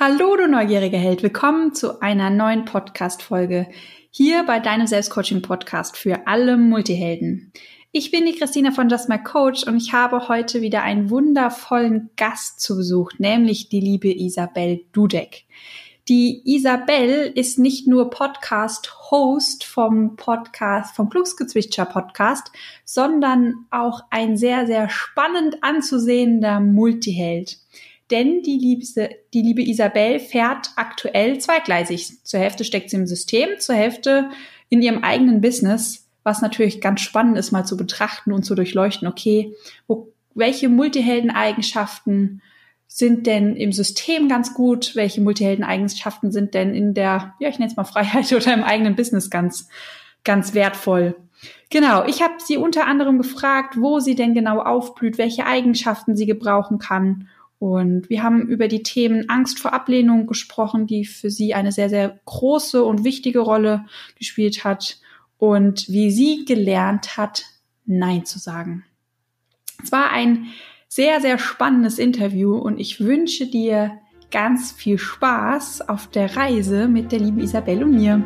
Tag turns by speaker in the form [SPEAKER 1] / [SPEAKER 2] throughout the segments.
[SPEAKER 1] Hallo, du neugieriger Held. Willkommen zu einer neuen Podcast-Folge hier bei deinem Selbstcoaching-Podcast für alle Multihelden. Ich bin die Christina von Just My Coach und ich habe heute wieder einen wundervollen Gast zu Besuch, nämlich die liebe Isabel Dudek. Die Isabel ist nicht nur Podcast-Host vom Podcast, vom Glücksgezwitscher Podcast, sondern auch ein sehr, sehr spannend anzusehender Multiheld denn die, liebste, die liebe Isabel fährt aktuell zweigleisig. Zur Hälfte steckt sie im System, zur Hälfte in ihrem eigenen Business, was natürlich ganz spannend ist, mal zu betrachten und zu durchleuchten, okay, wo, welche Multihelden-Eigenschaften sind denn im System ganz gut, welche Multihelden-Eigenschaften sind denn in der, ja, ich nenne es mal Freiheit oder im eigenen Business ganz, ganz wertvoll. Genau, ich habe sie unter anderem gefragt, wo sie denn genau aufblüht, welche Eigenschaften sie gebrauchen kann und wir haben über die Themen Angst vor Ablehnung gesprochen, die für sie eine sehr, sehr große und wichtige Rolle gespielt hat und wie sie gelernt hat, Nein zu sagen. Es war ein sehr, sehr spannendes Interview und ich wünsche dir ganz viel Spaß auf der Reise mit der lieben Isabelle und mir.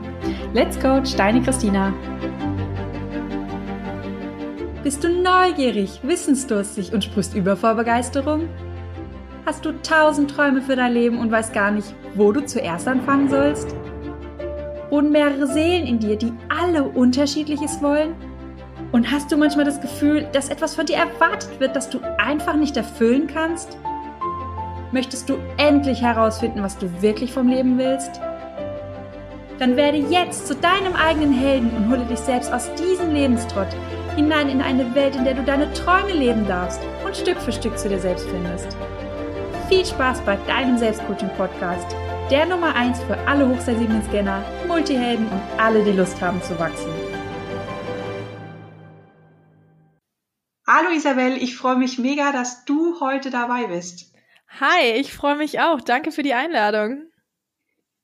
[SPEAKER 1] Let's go, deine Christina. Bist du neugierig, wissensdurstig und sprichst über vor Begeisterung? Hast du tausend Träume für dein Leben und weißt gar nicht, wo du zuerst anfangen sollst? Wohnen mehrere Seelen in dir, die alle unterschiedliches wollen? Und hast du manchmal das Gefühl, dass etwas von dir erwartet wird, das du einfach nicht erfüllen kannst? Möchtest du endlich herausfinden, was du wirklich vom Leben willst? Dann werde jetzt zu deinem eigenen Helden und hole dich selbst aus diesem Lebenstrott hinein in eine Welt, in der du deine Träume leben darfst und Stück für Stück zu dir selbst findest. Viel Spaß bei deinem Selbstcoaching-Podcast, der Nummer 1 für alle hochsensiblen Scanner, Multihelden und alle, die Lust haben zu wachsen. Hallo Isabel, ich freue mich mega, dass du heute dabei bist.
[SPEAKER 2] Hi, ich freue mich auch. Danke für die Einladung.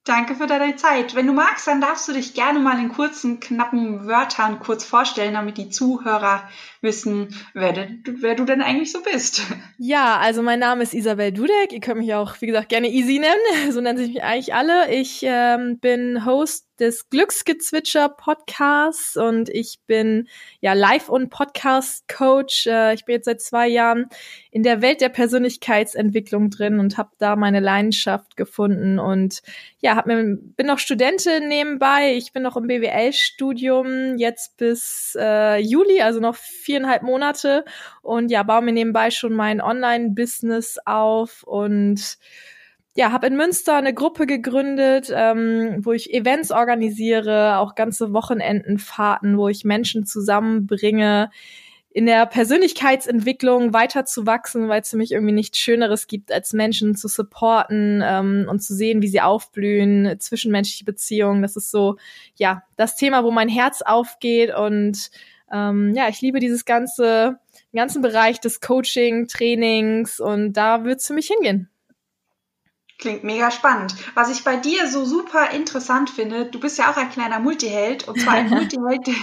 [SPEAKER 1] Danke für deine Zeit. Wenn du magst, dann darfst du dich gerne mal in kurzen, knappen Wörtern kurz vorstellen, damit die Zuhörer wissen, wer, de, wer du denn eigentlich so bist.
[SPEAKER 2] Ja, also mein Name ist Isabel Dudek. Ihr könnt mich auch, wie gesagt, gerne Easy nennen. So nennen sich mich eigentlich alle. Ich ähm, bin Host des Glücksgezwitscher Podcasts und ich bin ja Live- und Podcast-Coach. Äh, ich bin jetzt seit zwei Jahren in der Welt der Persönlichkeitsentwicklung drin und habe da meine Leidenschaft gefunden und ja, hab mir, bin noch Studentin nebenbei. Ich bin noch im BWL-Studium jetzt bis äh, Juli, also noch viereinhalb Monate und ja, baue mir nebenbei schon mein Online-Business auf und ja, habe in Münster eine Gruppe gegründet, ähm, wo ich Events organisiere, auch ganze Wochenendenfahrten, wo ich Menschen zusammenbringe, in der Persönlichkeitsentwicklung weiterzuwachsen, weil es für mich irgendwie nichts Schöneres gibt, als Menschen zu supporten ähm, und zu sehen, wie sie aufblühen, zwischenmenschliche Beziehungen. Das ist so, ja, das Thema, wo mein Herz aufgeht und ähm, ja, ich liebe dieses ganze, ganzen Bereich des Coaching, Trainings und da wird es für mich hingehen.
[SPEAKER 1] Klingt mega spannend. Was ich bei dir so super interessant finde, du bist ja auch ein kleiner Multiheld und zwar ein Multiheld, der,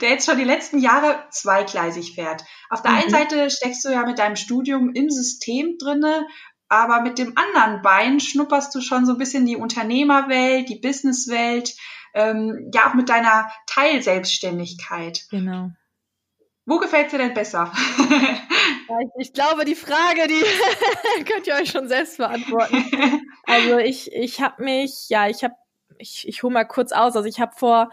[SPEAKER 1] der, jetzt schon die letzten Jahre zweigleisig fährt. Auf der mhm. einen Seite steckst du ja mit deinem Studium im System drinne, aber mit dem anderen Bein schnupperst du schon so ein bisschen die Unternehmerwelt, die Businesswelt, ähm, ja auch mit deiner Teilselbstständigkeit.
[SPEAKER 2] Genau.
[SPEAKER 1] Wo gefällt dir denn besser?
[SPEAKER 2] ich, glaube, die Frage, die könnt ihr euch schon selbst beantworten. Also ich, ich habe mich, ja, ich habe, ich, ich hole mal kurz aus. Also ich habe vor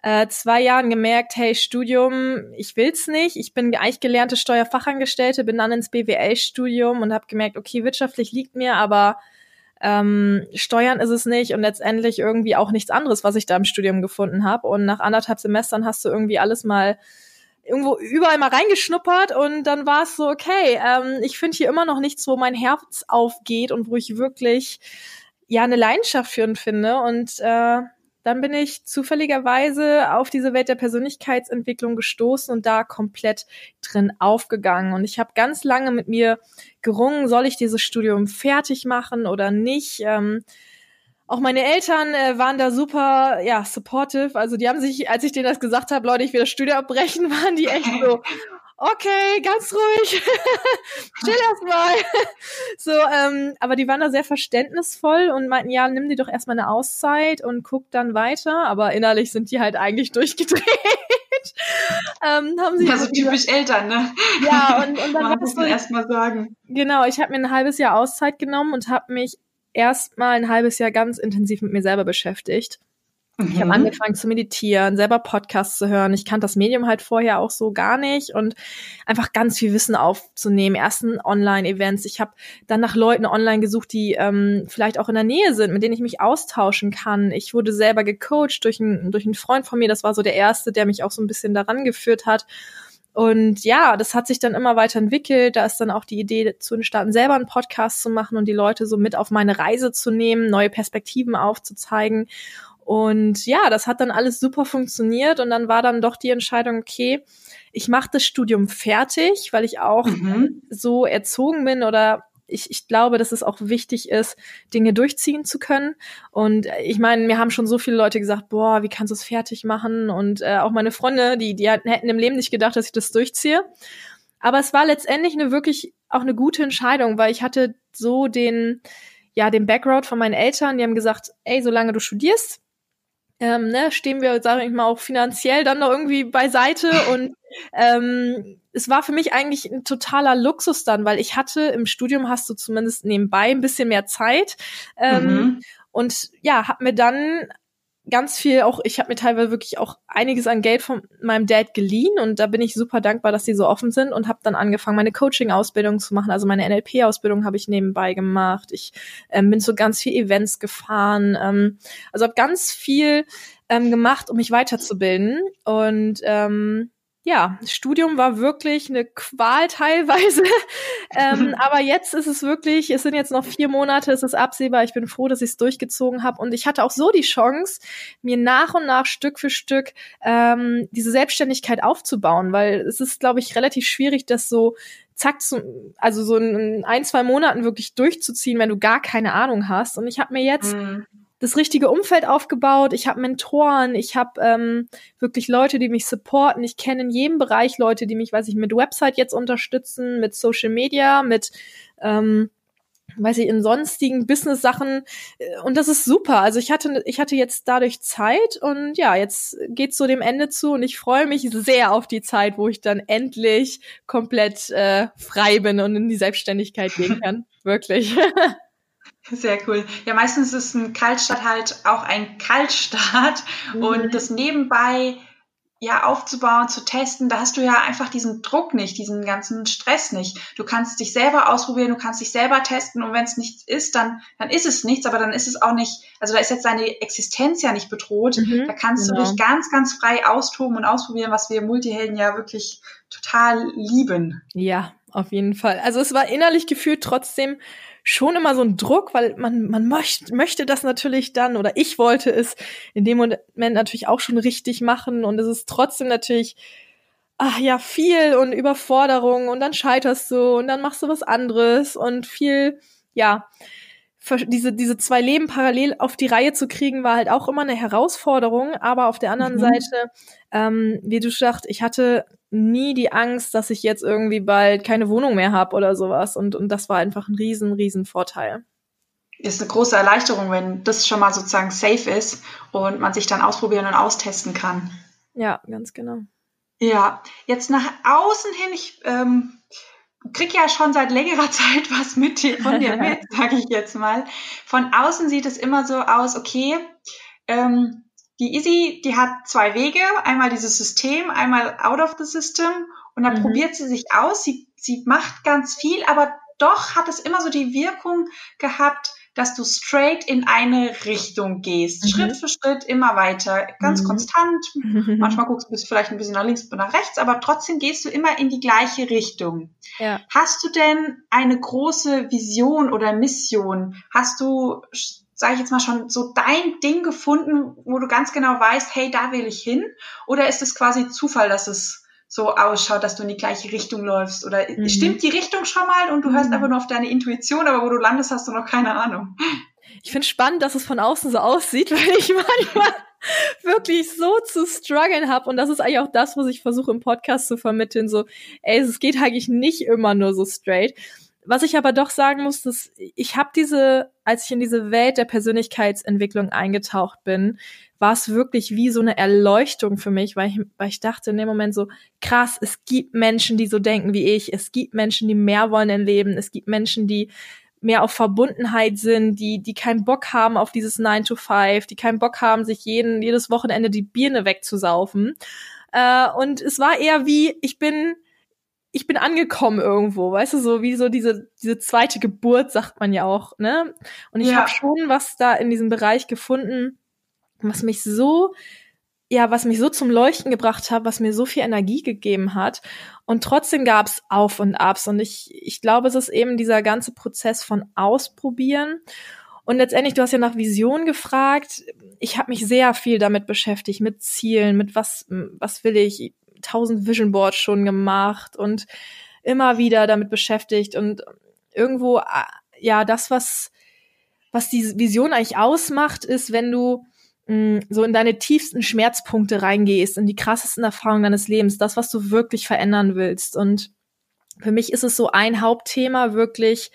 [SPEAKER 2] äh, zwei Jahren gemerkt, hey, Studium, ich will's nicht. Ich bin eigentlich gelernte Steuerfachangestellte, bin dann ins BWL-Studium und habe gemerkt, okay, wirtschaftlich liegt mir, aber ähm, Steuern ist es nicht und letztendlich irgendwie auch nichts anderes, was ich da im Studium gefunden habe. Und nach anderthalb Semestern hast du irgendwie alles mal irgendwo überall mal reingeschnuppert und dann war es so, okay, ähm, ich finde hier immer noch nichts, wo mein Herz aufgeht und wo ich wirklich ja eine Leidenschaft für finde. Und äh, dann bin ich zufälligerweise auf diese Welt der Persönlichkeitsentwicklung gestoßen und da komplett drin aufgegangen. Und ich habe ganz lange mit mir gerungen, soll ich dieses Studium fertig machen oder nicht? Ähm, auch meine Eltern äh, waren da super, ja, supportive. Also die haben sich, als ich denen das gesagt habe, Leute, ich will das Studio abbrechen, waren die echt so, okay, ganz ruhig, chill erst mal. so, ähm, aber die waren da sehr verständnisvoll und meinten, ja, nimm dir doch erstmal eine Auszeit und guck dann weiter. Aber innerlich sind die halt eigentlich durchgedreht.
[SPEAKER 1] ähm, haben sie also typisch Eltern, ne?
[SPEAKER 2] Ja, und, und dann
[SPEAKER 1] Man muss man erstmal sagen.
[SPEAKER 2] Genau, ich habe mir ein halbes Jahr Auszeit genommen und habe mich erstmal ein halbes Jahr ganz intensiv mit mir selber beschäftigt. Ich habe mhm. angefangen zu meditieren, selber Podcasts zu hören. Ich kannte das Medium halt vorher auch so gar nicht und einfach ganz viel Wissen aufzunehmen. Ersten Online-Events. Ich habe dann nach Leuten online gesucht, die ähm, vielleicht auch in der Nähe sind, mit denen ich mich austauschen kann. Ich wurde selber gecoacht durch, ein, durch einen Freund von mir. Das war so der erste, der mich auch so ein bisschen daran geführt hat. Und ja, das hat sich dann immer weiter entwickelt. Da ist dann auch die Idee zu entstanden, selber einen Podcast zu machen und die Leute so mit auf meine Reise zu nehmen, neue Perspektiven aufzuzeigen. Und ja, das hat dann alles super funktioniert und dann war dann doch die Entscheidung, okay, ich mache das Studium fertig, weil ich auch mhm. so erzogen bin oder ich, ich glaube, dass es auch wichtig ist, Dinge durchziehen zu können. Und ich meine, mir haben schon so viele Leute gesagt, boah, wie kannst du es fertig machen? Und äh, auch meine Freunde, die, die hätten im Leben nicht gedacht, dass ich das durchziehe. Aber es war letztendlich eine wirklich auch eine gute Entscheidung, weil ich hatte so den, ja, den Background von meinen Eltern, die haben gesagt, ey, solange du studierst, ähm, ne, stehen wir, sage ich mal, auch finanziell dann noch irgendwie beiseite. Und ähm, es war für mich eigentlich ein totaler Luxus dann, weil ich hatte im Studium hast du zumindest nebenbei ein bisschen mehr Zeit. Ähm, mhm. Und ja, hab mir dann ganz viel auch, ich habe mir teilweise wirklich auch einiges an Geld von meinem Dad geliehen und da bin ich super dankbar, dass die so offen sind und habe dann angefangen, meine Coaching-Ausbildung zu machen. Also meine NLP-Ausbildung habe ich nebenbei gemacht. Ich ähm, bin zu ganz viel Events gefahren. Ähm, also habe ganz viel ähm, gemacht, um mich weiterzubilden. Und ähm, ja, Studium war wirklich eine Qual teilweise. ähm, aber jetzt ist es wirklich, es sind jetzt noch vier Monate, es ist absehbar. Ich bin froh, dass ich es durchgezogen habe. Und ich hatte auch so die Chance, mir nach und nach Stück für Stück ähm, diese Selbstständigkeit aufzubauen, weil es ist, glaube ich, relativ schwierig, das so zack, zu, also so in ein, zwei Monaten wirklich durchzuziehen, wenn du gar keine Ahnung hast. Und ich habe mir jetzt mhm das richtige Umfeld aufgebaut. Ich habe Mentoren, ich habe ähm, wirklich Leute, die mich supporten. Ich kenne in jedem Bereich Leute, die mich, weiß ich, mit Website jetzt unterstützen, mit Social Media, mit ähm, weiß ich, in sonstigen Business-Sachen. Und das ist super. Also ich hatte, ich hatte jetzt dadurch Zeit und ja, jetzt geht's so dem Ende zu und ich freue mich sehr auf die Zeit, wo ich dann endlich komplett äh, frei bin und in die Selbstständigkeit gehen kann. Wirklich.
[SPEAKER 1] Sehr cool. Ja, meistens ist ein Kaltstart halt auch ein Kaltstart mhm. und das nebenbei ja aufzubauen, zu testen, da hast du ja einfach diesen Druck nicht, diesen ganzen Stress nicht. Du kannst dich selber ausprobieren, du kannst dich selber testen und wenn es nichts ist, dann dann ist es nichts, aber dann ist es auch nicht, also da ist jetzt deine Existenz ja nicht bedroht. Mhm, da kannst genau. du dich ganz ganz frei austoben und ausprobieren, was wir Multihelden ja wirklich total lieben.
[SPEAKER 2] Ja, auf jeden Fall. Also es war innerlich gefühlt trotzdem schon immer so ein Druck, weil man, man möcht, möchte das natürlich dann oder ich wollte es in dem Moment natürlich auch schon richtig machen und es ist trotzdem natürlich ach ja, viel und Überforderung und dann scheiterst du und dann machst du was anderes und viel, ja, diese, diese zwei Leben parallel auf die Reihe zu kriegen, war halt auch immer eine Herausforderung. Aber auf der anderen mhm. Seite, ähm, wie du sagst, ich hatte nie die Angst, dass ich jetzt irgendwie bald keine Wohnung mehr habe oder sowas. Und, und das war einfach ein riesen, riesen Vorteil.
[SPEAKER 1] Ist eine große Erleichterung, wenn das schon mal sozusagen safe ist und man sich dann ausprobieren und austesten kann.
[SPEAKER 2] Ja, ganz genau.
[SPEAKER 1] Ja, jetzt nach außen hin, ich ähm, krieg ja schon seit längerer Zeit was mit dir, von dir mit, sage ich jetzt mal. Von außen sieht es immer so aus, okay, ähm, die Easy, die hat zwei Wege, einmal dieses System, einmal out of the system und dann mhm. probiert sie sich aus, sie, sie macht ganz viel, aber doch hat es immer so die Wirkung gehabt, dass du straight in eine Richtung gehst. Mhm. Schritt für Schritt immer weiter, ganz mhm. konstant. Manchmal guckst du vielleicht ein bisschen nach links und nach rechts, aber trotzdem gehst du immer in die gleiche Richtung. Ja. Hast du denn eine große Vision oder Mission? Hast du, sage ich jetzt mal schon, so dein Ding gefunden, wo du ganz genau weißt, hey, da will ich hin? Oder ist es quasi Zufall, dass es so ausschaut, dass du in die gleiche Richtung läufst? Oder mhm. stimmt die Richtung schon mal und du hörst mhm. einfach nur auf deine Intuition, aber wo du landest, hast du noch keine Ahnung?
[SPEAKER 2] Ich finde spannend, dass es von außen so aussieht, weil ich manchmal wirklich so zu strugglen habe und das ist eigentlich auch das, was ich versuche im Podcast zu vermitteln, so, ey, es geht eigentlich nicht immer nur so straight. Was ich aber doch sagen muss, dass ich habe diese, als ich in diese Welt der Persönlichkeitsentwicklung eingetaucht bin, war es wirklich wie so eine Erleuchtung für mich, weil ich, weil ich dachte in dem Moment so, krass, es gibt Menschen, die so denken wie ich, es gibt Menschen, die mehr wollen im Leben, es gibt Menschen, die mehr auf Verbundenheit sind, die, die keinen Bock haben auf dieses 9 to 5, die keinen Bock haben, sich jeden, jedes Wochenende die Birne wegzusaufen. Äh, und es war eher wie, ich bin, ich bin angekommen irgendwo, weißt du, so wie so diese, diese zweite Geburt, sagt man ja auch, ne? Und ich ja. habe schon was da in diesem Bereich gefunden, was mich so ja, was mich so zum Leuchten gebracht hat, was mir so viel Energie gegeben hat. Und trotzdem gab's Auf und Abs. Und ich, ich glaube, es ist eben dieser ganze Prozess von Ausprobieren. Und letztendlich, du hast ja nach Vision gefragt. Ich habe mich sehr viel damit beschäftigt, mit Zielen, mit was, was will ich, tausend Vision Boards schon gemacht und immer wieder damit beschäftigt. Und irgendwo, ja, das, was, was die Vision eigentlich ausmacht, ist, wenn du so in deine tiefsten Schmerzpunkte reingehst, in die krassesten Erfahrungen deines Lebens, das, was du wirklich verändern willst. Und für mich ist es so ein Hauptthema, wirklich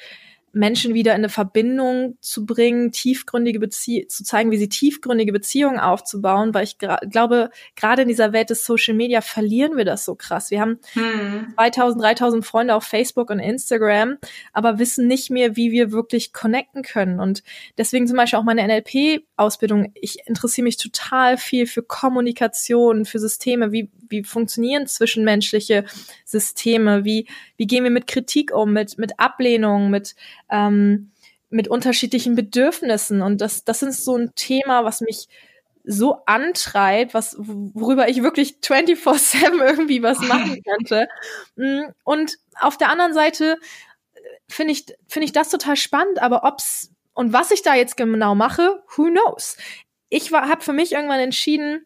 [SPEAKER 2] Menschen wieder in eine Verbindung zu bringen, tiefgründige Beziehungen, zu zeigen, wie sie tiefgründige Beziehungen aufzubauen, weil ich glaube, gerade in dieser Welt des Social Media verlieren wir das so krass. Wir haben hm. 2000, 3000 Freunde auf Facebook und Instagram, aber wissen nicht mehr, wie wir wirklich connecten können. Und deswegen zum Beispiel auch meine NLP-Ausbildung. Ich interessiere mich total viel für Kommunikation, für Systeme, wie, wie funktionieren zwischenmenschliche Systeme, wie, wie gehen wir mit Kritik um, mit, mit Ablehnung, mit ähm, mit unterschiedlichen Bedürfnissen. Und das, das ist so ein Thema, was mich so antreibt, was, worüber ich wirklich 24-7 irgendwie was machen könnte. Mm, und auf der anderen Seite äh, finde ich, finde ich das total spannend, aber ob's und was ich da jetzt genau mache, who knows? Ich habe für mich irgendwann entschieden,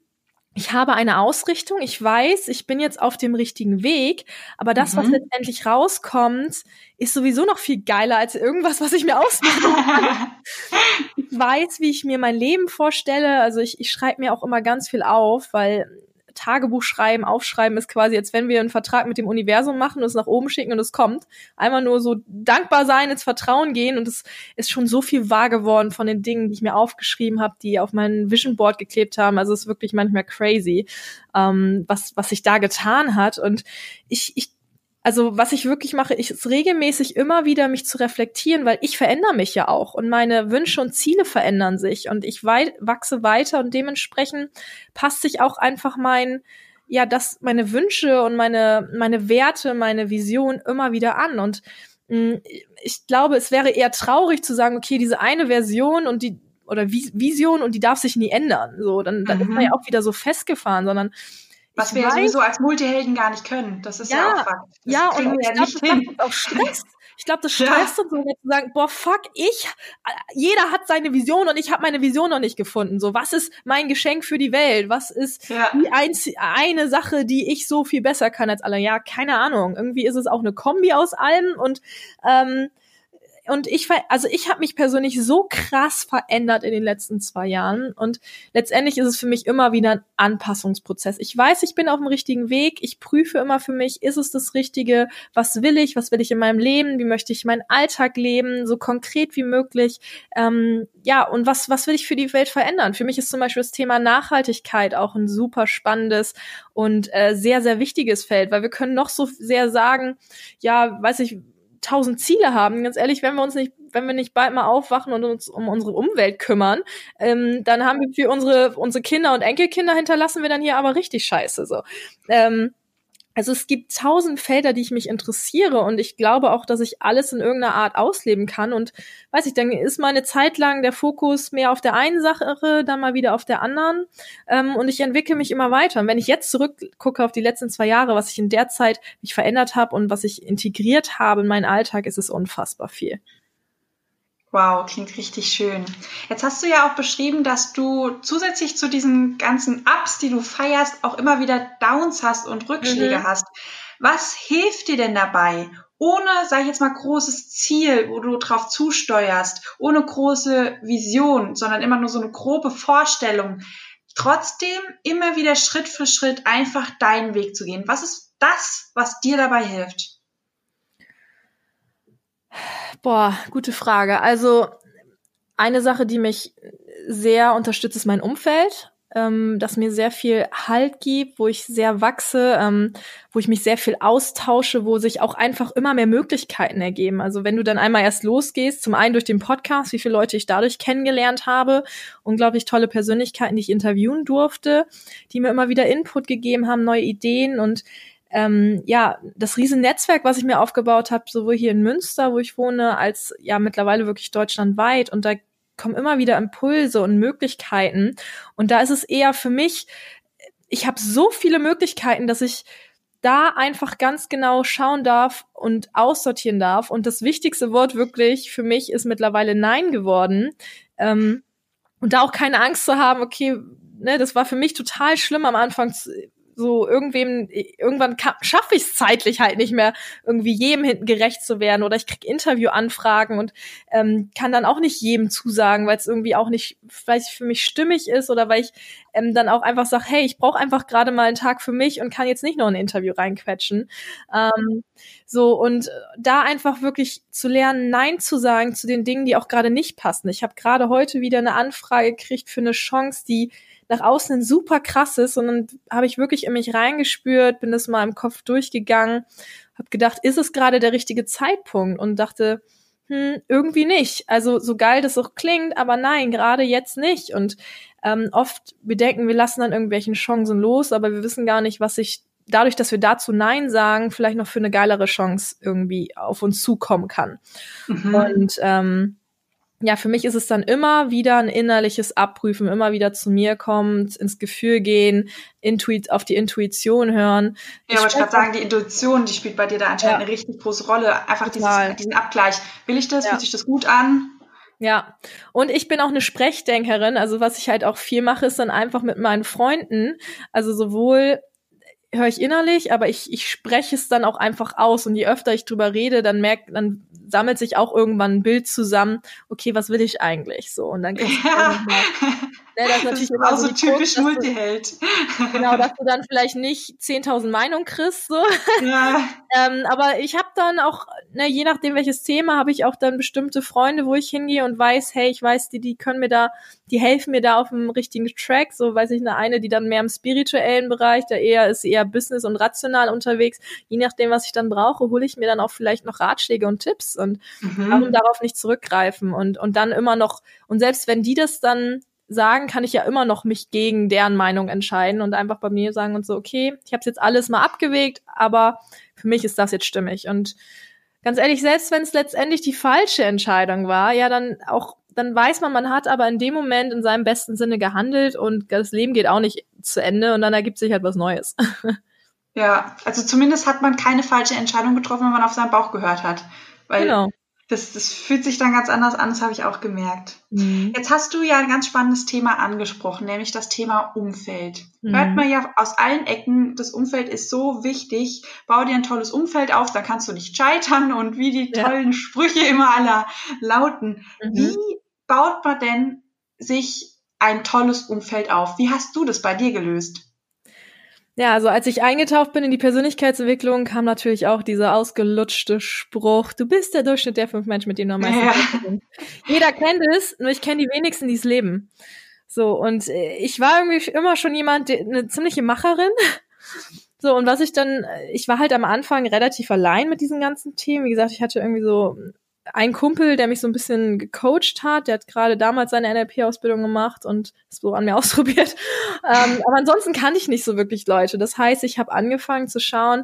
[SPEAKER 2] ich habe eine Ausrichtung, ich weiß, ich bin jetzt auf dem richtigen Weg, aber das, mhm. was letztendlich rauskommt, ist sowieso noch viel geiler als irgendwas, was ich mir ausmache. ich weiß, wie ich mir mein Leben vorstelle. Also ich, ich schreibe mir auch immer ganz viel auf, weil Tagebuch schreiben, aufschreiben ist quasi, als wenn wir einen Vertrag mit dem Universum machen und es nach oben schicken und es kommt. Einmal nur so dankbar sein, ins Vertrauen gehen und es ist schon so viel wahr geworden von den Dingen, die ich mir aufgeschrieben habe, die auf mein Vision Board geklebt haben. Also es ist wirklich manchmal crazy, ähm, was, was sich da getan hat. Und ich, ich also was ich wirklich mache, ich ist regelmäßig immer wieder mich zu reflektieren, weil ich verändere mich ja auch und meine Wünsche und Ziele verändern sich und ich wei wachse weiter und dementsprechend passt sich auch einfach mein ja, dass meine Wünsche und meine meine Werte, meine Vision immer wieder an und mh, hm, ich glaube, es wäre eher traurig zu sagen, okay, diese eine Version und die oder Vision und die darf sich nie ändern. So, dann, dann mhm. ist man ja auch wieder so festgefahren, sondern
[SPEAKER 1] was ich wir ja sowieso als Multihelden gar nicht können. Das ist ja, ja auch Fakt.
[SPEAKER 2] Das ja, und ich ja glaube, das macht auch Stress. Ich glaube, das stresst ja. uns so, zu sagen, boah, fuck, ich, jeder hat seine Vision und ich habe meine Vision noch nicht gefunden. So, was ist mein Geschenk für die Welt? Was ist ja. die einz eine Sache, die ich so viel besser kann als alle? Ja, keine Ahnung. Irgendwie ist es auch eine Kombi aus allem und ähm, und ich also ich habe mich persönlich so krass verändert in den letzten zwei Jahren und letztendlich ist es für mich immer wieder ein Anpassungsprozess. Ich weiß, ich bin auf dem richtigen Weg. Ich prüfe immer für mich, ist es das Richtige? Was will ich? Was will ich in meinem Leben? Wie möchte ich meinen Alltag leben? So konkret wie möglich. Ähm, ja, und was was will ich für die Welt verändern? Für mich ist zum Beispiel das Thema Nachhaltigkeit auch ein super spannendes und äh, sehr sehr wichtiges Feld, weil wir können noch so sehr sagen, ja, weiß ich tausend Ziele haben. Ganz ehrlich, wenn wir uns nicht, wenn wir nicht bald mal aufwachen und uns um unsere Umwelt kümmern, ähm, dann haben wir für unsere unsere Kinder und Enkelkinder hinterlassen wir dann hier aber richtig Scheiße so. Ähm, also es gibt tausend Felder, die ich mich interessiere und ich glaube auch, dass ich alles in irgendeiner Art ausleben kann. Und weiß ich, dann ist meine Zeit lang der Fokus mehr auf der einen Sache, dann mal wieder auf der anderen. Ähm, und ich entwickle mich immer weiter. Und wenn ich jetzt zurückgucke auf die letzten zwei Jahre, was ich in der Zeit mich verändert habe und was ich integriert habe in meinen Alltag, ist es unfassbar viel.
[SPEAKER 1] Wow, klingt richtig schön. Jetzt hast du ja auch beschrieben, dass du zusätzlich zu diesen ganzen Ups, die du feierst, auch immer wieder Downs hast und Rückschläge mhm. hast. Was hilft dir denn dabei, ohne, sag ich jetzt mal, großes Ziel, wo du drauf zusteuerst, ohne große Vision, sondern immer nur so eine grobe Vorstellung, trotzdem immer wieder Schritt für Schritt einfach deinen Weg zu gehen? Was ist das, was dir dabei hilft?
[SPEAKER 2] Boah, gute Frage. Also eine Sache, die mich sehr unterstützt, ist mein Umfeld ähm, das mir sehr viel Halt gibt, wo ich sehr wachse, ähm, wo ich mich sehr viel austausche, wo sich auch einfach immer mehr Möglichkeiten ergeben. Also wenn du dann einmal erst losgehst, zum einen durch den Podcast, wie viele Leute ich dadurch kennengelernt habe, unglaublich tolle Persönlichkeiten, die ich interviewen durfte, die mir immer wieder Input gegeben haben, neue Ideen und ähm, ja, das Riesennetzwerk, was ich mir aufgebaut habe, sowohl hier in Münster, wo ich wohne, als ja mittlerweile wirklich deutschlandweit. Und da kommen immer wieder Impulse und Möglichkeiten. Und da ist es eher für mich, ich habe so viele Möglichkeiten, dass ich da einfach ganz genau schauen darf und aussortieren darf. Und das wichtigste Wort wirklich für mich ist mittlerweile Nein geworden. Ähm, und da auch keine Angst zu haben, okay, ne, das war für mich total schlimm am Anfang so irgendwem, irgendwann schaffe ich es zeitlich halt nicht mehr, irgendwie jedem hinten gerecht zu werden oder ich krieg Interviewanfragen und ähm, kann dann auch nicht jedem zusagen, weil es irgendwie auch nicht vielleicht für mich stimmig ist oder weil ich ähm, dann auch einfach sage, hey, ich brauche einfach gerade mal einen Tag für mich und kann jetzt nicht noch ein Interview reinquetschen. Ähm, so und da einfach wirklich zu lernen, Nein zu sagen zu den Dingen, die auch gerade nicht passen. Ich habe gerade heute wieder eine Anfrage gekriegt für eine Chance, die nach außen hin super krass ist und dann habe ich wirklich in mich reingespürt, bin das mal im Kopf durchgegangen, habe gedacht, ist es gerade der richtige Zeitpunkt und dachte, hm, irgendwie nicht. Also so geil das auch klingt, aber nein, gerade jetzt nicht. Und ähm, oft wir denken, wir lassen dann irgendwelchen Chancen los, aber wir wissen gar nicht, was sich dadurch, dass wir dazu Nein sagen, vielleicht noch für eine geilere Chance irgendwie auf uns zukommen kann. Mhm. Und ähm, ja, für mich ist es dann immer wieder ein innerliches Abprüfen, immer wieder zu mir kommt, ins Gefühl gehen, Intuit, auf die Intuition hören.
[SPEAKER 1] Ja, aber ich gerade sagen, die Intuition, die spielt bei dir da anscheinend ja. eine richtig große Rolle. Einfach dieses, diesen Abgleich. Will ich das? Ja. Fühlt sich das gut an?
[SPEAKER 2] Ja, und ich bin auch eine Sprechdenkerin. Also was ich halt auch viel mache, ist dann einfach mit meinen Freunden, also sowohl höre ich innerlich, aber ich, ich spreche es dann auch einfach aus. Und je öfter ich drüber rede, dann merkt, dann sammelt sich auch irgendwann ein Bild zusammen, okay, was will ich eigentlich so? Und dann ja.
[SPEAKER 1] Ne, das ist natürlich das immer auch so, so typisch Kunst, Multiheld.
[SPEAKER 2] genau, dass du dann vielleicht nicht 10.000 Meinungen kriegst, so. Ja. ähm, aber ich habe dann auch, ne, je nachdem welches Thema, habe ich auch dann bestimmte Freunde, wo ich hingehe und weiß, hey, ich weiß, die, die können mir da, die helfen mir da auf dem richtigen Track. So weiß ich eine eine, die dann mehr im spirituellen Bereich, da eher ist eher Business und rational unterwegs. Je nachdem, was ich dann brauche, hole ich mir dann auch vielleicht noch Ratschläge und Tipps und mhm. warum darauf nicht zurückgreifen und und dann immer noch und selbst wenn die das dann sagen, kann ich ja immer noch mich gegen deren Meinung entscheiden und einfach bei mir sagen und so, okay, ich habe jetzt alles mal abgewegt, aber für mich ist das jetzt stimmig. Und ganz ehrlich, selbst wenn es letztendlich die falsche Entscheidung war, ja, dann auch, dann weiß man, man hat aber in dem Moment in seinem besten Sinne gehandelt und das Leben geht auch nicht zu Ende und dann ergibt sich halt was Neues.
[SPEAKER 1] Ja, also zumindest hat man keine falsche Entscheidung getroffen, wenn man auf seinen Bauch gehört hat. Weil genau das, das fühlt sich dann ganz anders an, das habe ich auch gemerkt. Mhm. Jetzt hast du ja ein ganz spannendes Thema angesprochen, nämlich das Thema Umfeld. Mhm. Hört man ja aus allen Ecken, das Umfeld ist so wichtig. Bau dir ein tolles Umfeld auf, da kannst du nicht scheitern und wie die tollen ja. Sprüche immer aller lauten. Mhm. Wie baut man denn sich ein tolles Umfeld auf? Wie hast du das bei dir gelöst?
[SPEAKER 2] Ja, also als ich eingetaucht bin in die Persönlichkeitsentwicklung, kam natürlich auch dieser ausgelutschte Spruch, du bist der Durchschnitt der fünf Menschen, mit denen du am meisten ja. Jeder kennt es, nur ich kenne die wenigsten, die es leben. So, und äh, ich war irgendwie immer schon jemand, eine ziemliche Macherin. So, und was ich dann, ich war halt am Anfang relativ allein mit diesen ganzen Themen. Wie gesagt, ich hatte irgendwie so ein Kumpel, der mich so ein bisschen gecoacht hat, der hat gerade damals seine NLP-Ausbildung gemacht und es so an mir ausprobiert. Ähm, aber ansonsten kann ich nicht so wirklich Leute. Das heißt, ich habe angefangen zu schauen,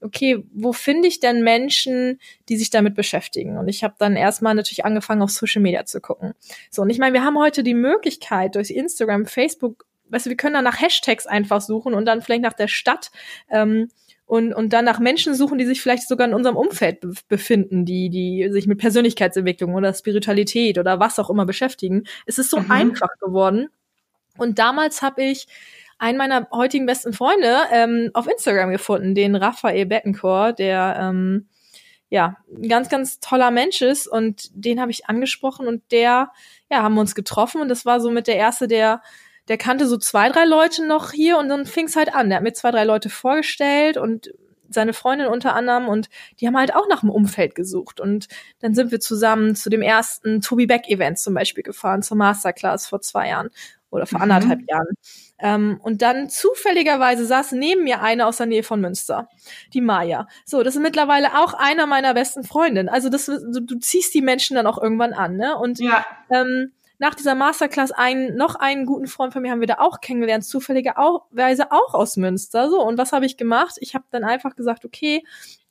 [SPEAKER 2] okay, wo finde ich denn Menschen, die sich damit beschäftigen? Und ich habe dann erstmal natürlich angefangen, auf Social Media zu gucken. So, und ich meine, wir haben heute die Möglichkeit durch Instagram, Facebook, weißt du, wir können dann nach Hashtags einfach suchen und dann vielleicht nach der Stadt. Ähm, und, und dann nach Menschen suchen, die sich vielleicht sogar in unserem Umfeld be befinden, die, die sich mit Persönlichkeitsentwicklung oder Spiritualität oder was auch immer beschäftigen. Es ist so mhm. einfach geworden. Und damals habe ich einen meiner heutigen besten Freunde ähm, auf Instagram gefunden, den Raphael Bettencourt, der ähm, ja ein ganz, ganz toller Mensch ist und den habe ich angesprochen und der, ja, haben wir uns getroffen und das war so mit der erste, der der kannte so zwei, drei Leute noch hier und dann fing es halt an. Der hat mir zwei, drei Leute vorgestellt und seine Freundin unter anderem und die haben halt auch nach dem Umfeld gesucht. Und dann sind wir zusammen zu dem ersten Toby Beck Event zum Beispiel gefahren, zur Masterclass vor zwei Jahren oder vor mhm. anderthalb Jahren. Ähm, und dann zufälligerweise saß neben mir eine aus der Nähe von Münster, die Maya. So, das ist mittlerweile auch einer meiner besten Freundinnen. Also das, du, du ziehst die Menschen dann auch irgendwann an, ne? Und ja. ähm, nach dieser Masterclass einen, noch einen guten Freund von mir haben wir da auch kennengelernt, zufälligerweise auch aus Münster. So, und was habe ich gemacht? Ich habe dann einfach gesagt, okay,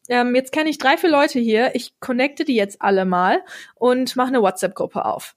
[SPEAKER 2] ähm, jetzt kenne ich drei, vier Leute hier, ich connecte die jetzt alle mal und mache eine WhatsApp-Gruppe auf.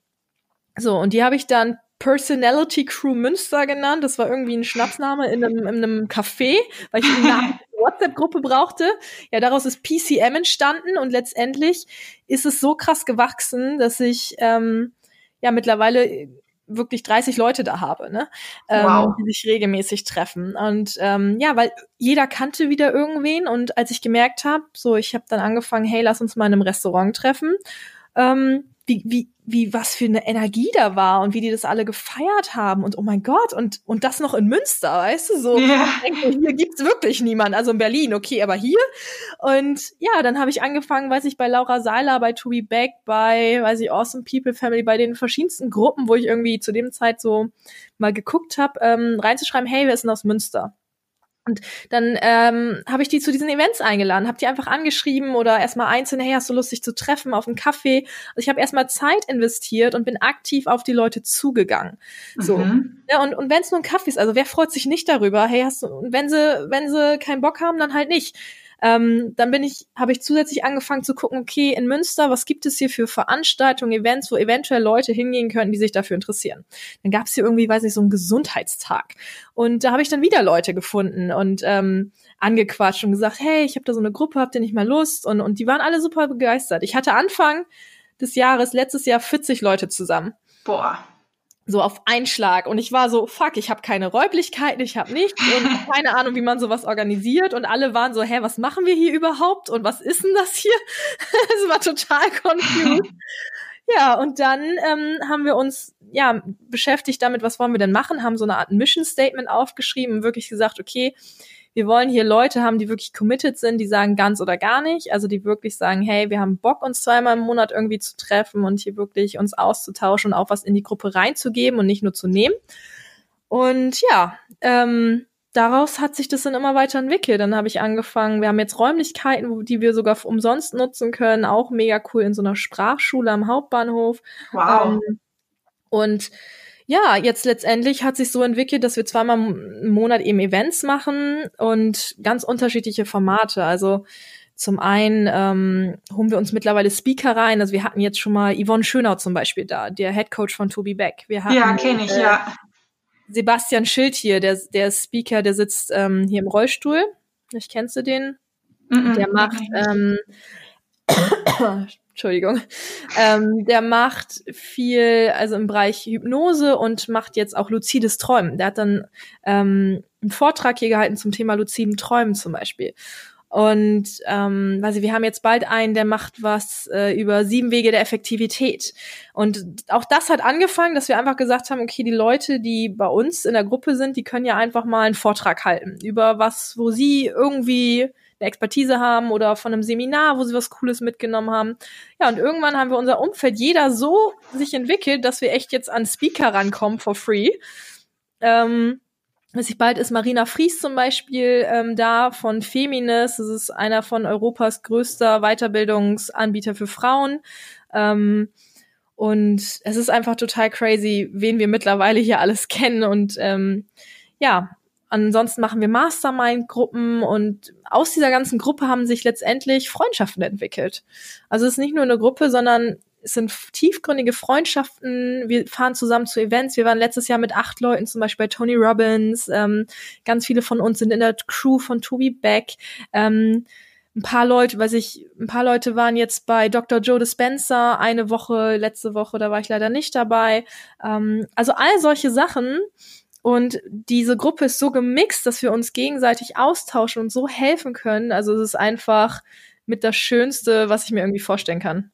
[SPEAKER 2] So, und die habe ich dann Personality Crew Münster genannt. Das war irgendwie ein Schnapsname in einem, in einem Café, weil ich eine WhatsApp-Gruppe brauchte. Ja, daraus ist PCM entstanden und letztendlich ist es so krass gewachsen, dass ich ähm, ja mittlerweile wirklich 30 Leute da habe, ne? Ähm, wow. die sich regelmäßig treffen. Und ähm, ja, weil jeder kannte wieder irgendwen und als ich gemerkt habe, so ich habe dann angefangen, hey, lass uns mal in einem Restaurant treffen. Ähm, wie, wie, wie was für eine Energie da war und wie die das alle gefeiert haben und oh mein Gott und und das noch in Münster, weißt du so. Ja. Denke, hier gibt's wirklich niemanden, also in Berlin, okay, aber hier und ja, dann habe ich angefangen, weiß ich bei Laura Seiler, bei Tobi Beck, bei weiß ich Awesome People Family, bei den verschiedensten Gruppen, wo ich irgendwie zu dem Zeit so mal geguckt habe, ähm, reinzuschreiben, hey, wer ist denn aus Münster? Und dann ähm, habe ich die zu diesen Events eingeladen, habe die einfach angeschrieben oder erstmal einzeln, hey, hast du Lust, dich zu treffen auf einen Kaffee? Also ich habe erstmal Zeit investiert und bin aktiv auf die Leute zugegangen. So. Mhm. Ja, und und wenn es nur ein Kaffee ist, also wer freut sich nicht darüber? Hey, hast du, und wenn sie, wenn sie keinen Bock haben, dann halt nicht. Ähm, dann bin ich, habe ich zusätzlich angefangen zu gucken, okay, in Münster, was gibt es hier für Veranstaltungen, Events, wo eventuell Leute hingehen können, die sich dafür interessieren. Dann gab es hier irgendwie, weiß ich, so einen Gesundheitstag. Und da habe ich dann wieder Leute gefunden und ähm, angequatscht und gesagt, hey, ich habe da so eine Gruppe, habt ihr nicht mal Lust? Und, und die waren alle super begeistert. Ich hatte Anfang des Jahres, letztes Jahr, 40 Leute zusammen.
[SPEAKER 1] Boah
[SPEAKER 2] so auf Einschlag und ich war so fuck ich habe keine Räumlichkeiten ich habe nichts und keine Ahnung wie man sowas organisiert. Und alle waren so hä was machen wir hier überhaupt? Und was ist denn das hier? Es war total confused. Ja und dann ähm, haben wir uns ja beschäftigt damit was wollen wir denn machen? Haben so eine Art Mission Statement aufgeschrieben und wirklich gesagt okay wir wollen hier Leute haben, die wirklich committed sind, die sagen ganz oder gar nicht, also die wirklich sagen, hey, wir haben Bock, uns zweimal im Monat irgendwie zu treffen und hier wirklich uns auszutauschen und auch was in die Gruppe reinzugeben und nicht nur zu nehmen. Und ja, ähm, daraus hat sich das dann immer weiter entwickelt. Dann habe ich angefangen, wir haben jetzt Räumlichkeiten, die wir sogar umsonst nutzen können, auch mega cool in so einer Sprachschule am Hauptbahnhof.
[SPEAKER 1] Wow. Ähm,
[SPEAKER 2] und ja, jetzt letztendlich hat sich so entwickelt, dass wir zweimal im Monat eben Events machen und ganz unterschiedliche Formate. Also zum einen ähm, holen wir uns mittlerweile Speaker rein. Also wir hatten jetzt schon mal Yvonne Schönau zum Beispiel da, der Head Coach von Tobi Beck. Wir hatten,
[SPEAKER 1] ja, kenne ich, äh, ja.
[SPEAKER 2] Sebastian Schild hier, der, der Speaker, der sitzt ähm, hier im Rollstuhl. Ich kennst du den? Mm -mm, der macht ähm, Entschuldigung, ähm, der macht viel, also im Bereich Hypnose und macht jetzt auch luzides Träumen. Der hat dann ähm, einen Vortrag hier gehalten zum Thema luziden Träumen zum Beispiel. Und ähm, weiß ich, wir haben jetzt bald einen, der macht was äh, über sieben Wege der Effektivität. Und auch das hat angefangen, dass wir einfach gesagt haben, okay, die Leute, die bei uns in der Gruppe sind, die können ja einfach mal einen Vortrag halten über was, wo sie irgendwie eine Expertise haben oder von einem Seminar, wo sie was Cooles mitgenommen haben. Ja, und irgendwann haben wir unser Umfeld jeder so sich entwickelt, dass wir echt jetzt an Speaker rankommen for free. Ähm, weiß ich, bald ist Marina Fries zum Beispiel ähm, da von Feminis. Das ist einer von Europas größter Weiterbildungsanbieter für Frauen. Ähm, und es ist einfach total crazy, wen wir mittlerweile hier alles kennen. Und ähm, ja, Ansonsten machen wir Mastermind-Gruppen und aus dieser ganzen Gruppe haben sich letztendlich Freundschaften entwickelt. Also es ist nicht nur eine Gruppe, sondern es sind tiefgründige Freundschaften. Wir fahren zusammen zu Events. Wir waren letztes Jahr mit acht Leuten, zum Beispiel bei Tony Robbins. Ähm, ganz viele von uns sind in der Crew von Toby Beck. Ähm, ein paar Leute, weiß ich, ein paar Leute waren jetzt bei Dr. Joe Dispenza eine Woche, letzte Woche, da war ich leider nicht dabei. Ähm, also all solche Sachen und diese Gruppe ist so gemixt, dass wir uns gegenseitig austauschen und so helfen können. Also es ist einfach mit das Schönste, was ich mir irgendwie vorstellen kann.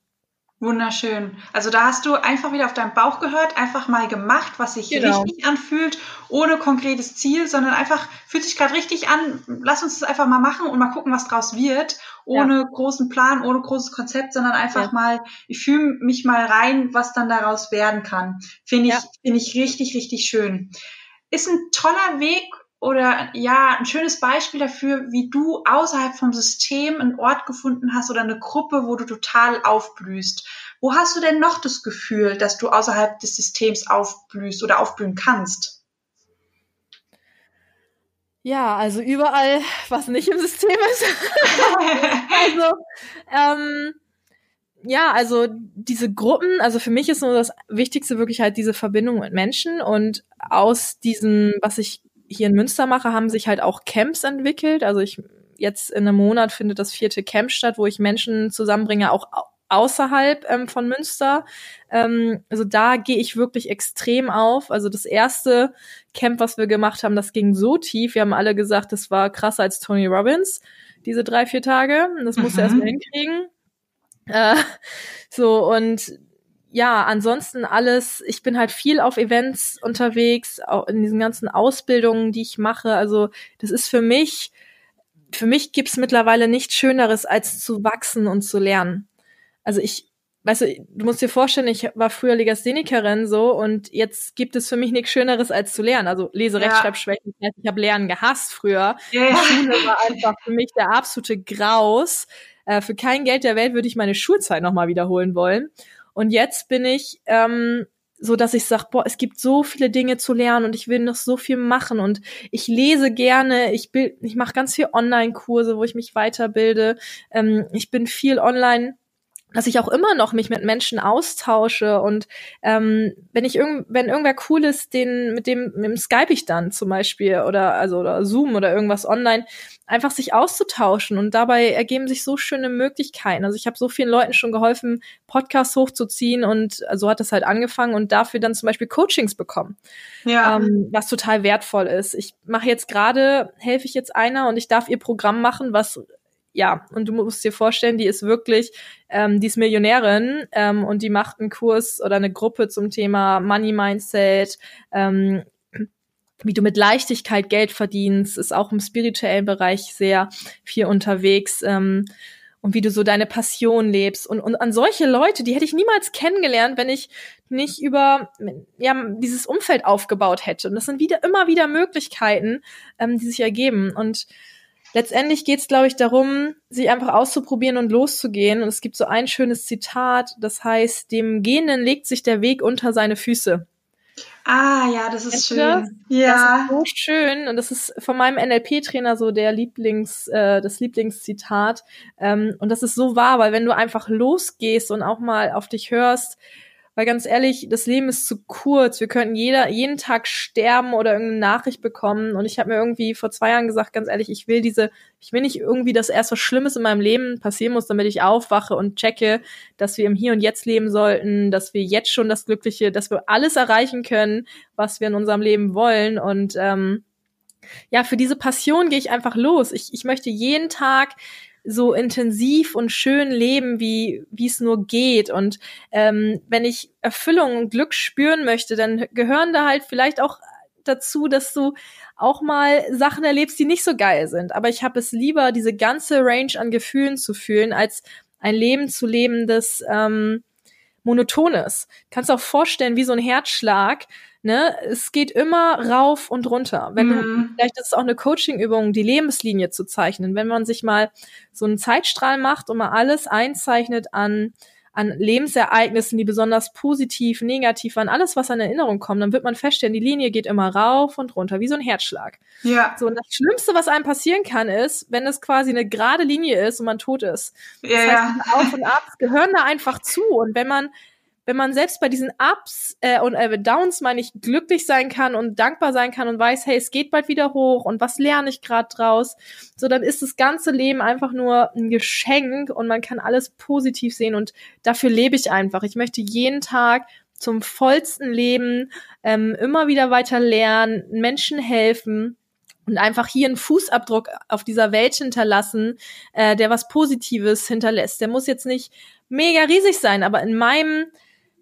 [SPEAKER 1] Wunderschön. Also da hast du einfach wieder auf deinen Bauch gehört, einfach mal gemacht, was sich genau. richtig anfühlt, ohne konkretes Ziel, sondern einfach fühlt sich gerade richtig an. Lass uns das einfach mal machen und mal gucken, was draus wird, ohne ja. großen Plan, ohne großes Konzept, sondern einfach ja. mal, ich fühle mich mal rein, was dann daraus werden kann. Finde ich, ja. finde ich richtig, richtig schön. Ist ein toller Weg, oder ja, ein schönes Beispiel dafür, wie du außerhalb vom System einen Ort gefunden hast oder eine Gruppe, wo du total aufblühst. Wo hast du denn noch das Gefühl, dass du außerhalb des Systems aufblühst oder aufblühen kannst?
[SPEAKER 2] Ja, also überall, was nicht im System ist. also, ähm, ja, also diese Gruppen, also für mich ist nur das Wichtigste wirklich halt diese Verbindung mit Menschen und aus diesem, was ich hier in Münster mache, haben sich halt auch Camps entwickelt. Also ich jetzt in einem Monat findet das vierte Camp statt, wo ich Menschen zusammenbringe, auch außerhalb ähm, von Münster. Ähm, also da gehe ich wirklich extrem auf. Also das erste Camp, was wir gemacht haben, das ging so tief. Wir haben alle gesagt, das war krasser als Tony Robbins, diese drei, vier Tage. Das musst mhm. du erstmal hinkriegen. Äh, so, und ja, ansonsten alles, ich bin halt viel auf Events unterwegs, auch in diesen ganzen Ausbildungen, die ich mache. Also das ist für mich, für mich gibt's mittlerweile nichts Schöneres, als zu wachsen und zu lernen. Also ich, weißt du, du musst dir vorstellen, ich war früher Legasthenikerin so und jetzt gibt es für mich nichts Schöneres als zu lernen. Also Lese, ja. Rechtschreibschwächen, ich habe Lernen gehasst früher. Ja. Die Schule war einfach für mich der absolute Graus. Äh, für kein Geld der Welt würde ich meine Schulzeit nochmal wiederholen wollen. Und jetzt bin ich ähm, so, dass ich sage, boah, es gibt so viele Dinge zu lernen und ich will noch so viel machen und ich lese gerne, ich bild, ich mache ganz viel Online-Kurse, wo ich mich weiterbilde. Ähm, ich bin viel online dass ich auch immer noch mich mit Menschen austausche und ähm, wenn ich irgend, wenn irgendwer cool ist, den mit dem mit dem Skype ich dann zum Beispiel oder also oder Zoom oder irgendwas online, einfach sich auszutauschen und dabei ergeben sich so schöne Möglichkeiten. Also ich habe so vielen Leuten schon geholfen, Podcasts hochzuziehen und so hat es halt angefangen und dafür dann zum Beispiel Coachings bekommen, ja. ähm, was total wertvoll ist. Ich mache jetzt gerade helfe ich jetzt einer und ich darf ihr Programm machen, was ja, und du musst dir vorstellen, die ist wirklich, ähm, die ist Millionärin ähm, und die macht einen Kurs oder eine Gruppe zum Thema Money Mindset, ähm, wie du mit Leichtigkeit Geld verdienst, ist auch im spirituellen Bereich sehr viel unterwegs. Ähm, und wie du so deine Passion lebst. Und, und an solche Leute, die hätte ich niemals kennengelernt, wenn ich nicht über ja, dieses Umfeld aufgebaut hätte. Und das sind wieder immer wieder Möglichkeiten, ähm, die sich ergeben. Und letztendlich geht es, glaube ich, darum, sich einfach auszuprobieren und loszugehen. Und es gibt so ein schönes Zitat, das heißt, dem Gehenden legt sich der Weg unter seine Füße.
[SPEAKER 1] Ah, ja, das ist schön.
[SPEAKER 2] Das? Ja. Das ist so schön. Und das ist von meinem NLP-Trainer so der Lieblings, äh, das Lieblingszitat. Ähm, und das ist so wahr, weil wenn du einfach losgehst und auch mal auf dich hörst, weil ganz ehrlich, das Leben ist zu kurz. Wir könnten jeder, jeden Tag sterben oder irgendeine Nachricht bekommen. Und ich habe mir irgendwie vor zwei Jahren gesagt, ganz ehrlich, ich will diese, ich will nicht irgendwie, dass erst was Schlimmes in meinem Leben passieren muss, damit ich aufwache und checke, dass wir im Hier und Jetzt leben sollten, dass wir jetzt schon das Glückliche, dass wir alles erreichen können, was wir in unserem Leben wollen. Und ähm, ja, für diese Passion gehe ich einfach los. Ich, ich möchte jeden Tag so intensiv und schön leben, wie wie es nur geht. Und ähm, wenn ich Erfüllung und Glück spüren möchte, dann gehören da halt vielleicht auch dazu, dass du auch mal Sachen erlebst, die nicht so geil sind. Aber ich habe es lieber, diese ganze Range an Gefühlen zu fühlen, als ein Leben zu leben, das ähm, monotones. Kannst auch vorstellen, wie so ein Herzschlag, ne, es geht immer rauf und runter. Wenn mhm. du, vielleicht ist es auch eine Coaching-Übung, die Lebenslinie zu zeichnen. Wenn man sich mal so einen Zeitstrahl macht und mal alles einzeichnet an an Lebensereignissen, die besonders positiv, negativ waren, alles, was an Erinnerung kommt, dann wird man feststellen, die Linie geht immer rauf und runter, wie so ein Herzschlag. Ja. So, und das Schlimmste, was einem passieren kann, ist, wenn es quasi eine gerade Linie ist und man tot ist. Ja, das heißt, ja. Auf und Abs gehören da einfach zu. Und wenn man wenn man selbst bei diesen Ups äh, und äh, Downs, meine ich, glücklich sein kann und dankbar sein kann und weiß, hey, es geht bald wieder hoch und was lerne ich gerade draus, so dann ist das ganze Leben einfach nur ein Geschenk und man kann alles positiv sehen und dafür lebe ich einfach. Ich möchte jeden Tag zum vollsten Leben ähm, immer wieder weiter lernen, Menschen helfen und einfach hier einen Fußabdruck auf dieser Welt hinterlassen, äh, der was Positives hinterlässt. Der muss jetzt nicht mega riesig sein, aber in meinem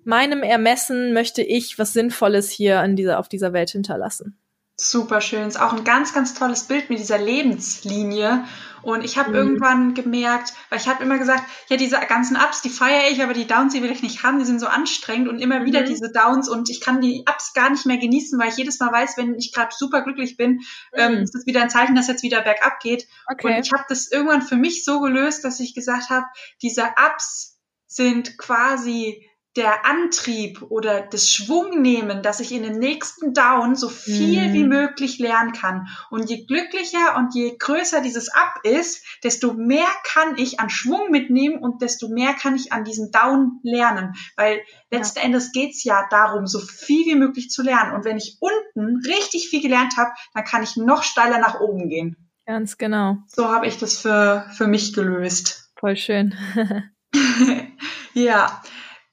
[SPEAKER 2] meinem Ermessen möchte ich was Sinnvolles hier in dieser auf dieser Welt hinterlassen.
[SPEAKER 1] Super schön. Ist auch ein ganz, ganz tolles Bild mit dieser Lebenslinie. Und ich habe mhm. irgendwann gemerkt, weil ich habe immer gesagt, ja, diese ganzen Ups, die feiere ich, aber die Downs, die will ich nicht haben, die sind so anstrengend und immer mhm. wieder diese Downs und ich kann die Ups gar nicht mehr genießen, weil ich jedes Mal weiß, wenn ich gerade super glücklich bin, ähm, mhm. ähm, ist das wieder ein Zeichen, dass jetzt wieder bergab geht. Okay. Und ich habe das irgendwann für mich so gelöst, dass ich gesagt habe, diese Ups sind quasi der Antrieb oder das Schwungnehmen, dass ich in den nächsten Down so viel mm. wie möglich lernen kann. Und je glücklicher und je größer dieses Up ist, desto mehr kann ich an Schwung mitnehmen und desto mehr kann ich an diesem Down lernen. Weil letzten ja. Endes geht's ja darum, so viel wie möglich zu lernen. Und wenn ich unten richtig viel gelernt habe, dann kann ich noch steiler nach oben gehen.
[SPEAKER 2] Ganz genau.
[SPEAKER 1] So habe ich das für, für mich gelöst.
[SPEAKER 2] Voll schön.
[SPEAKER 1] ja.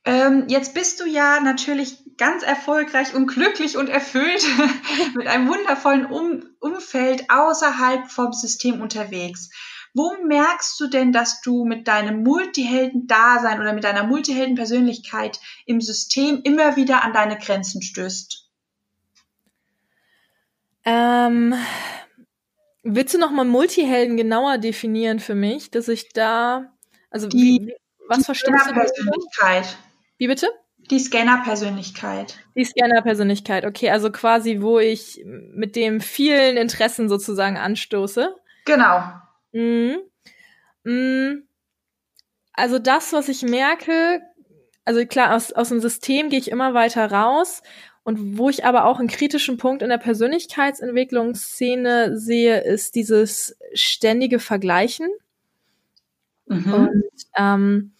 [SPEAKER 1] Ähm, jetzt bist du ja natürlich ganz erfolgreich und glücklich und erfüllt mit einem wundervollen um Umfeld außerhalb vom System unterwegs. Wo merkst du denn, dass du mit deinem Multihelden-Dasein oder mit deiner Multihelden-Persönlichkeit im System immer wieder an deine Grenzen stößt?
[SPEAKER 2] Ähm, willst du nochmal Multihelden genauer definieren für mich, dass ich da, also
[SPEAKER 1] die, wie, was verstehst du? Persönlichkeit.
[SPEAKER 2] Wie bitte?
[SPEAKER 1] Die Scanner-Persönlichkeit.
[SPEAKER 2] Die Scanner-Persönlichkeit, okay, also quasi, wo ich mit dem vielen Interessen sozusagen anstoße.
[SPEAKER 1] Genau.
[SPEAKER 2] Mhm. Mhm. Also das, was ich merke, also klar, aus, aus dem System gehe ich immer weiter raus. Und wo ich aber auch einen kritischen Punkt in der Persönlichkeitsentwicklungsszene sehe, ist dieses ständige Vergleichen. Mhm. Und ähm,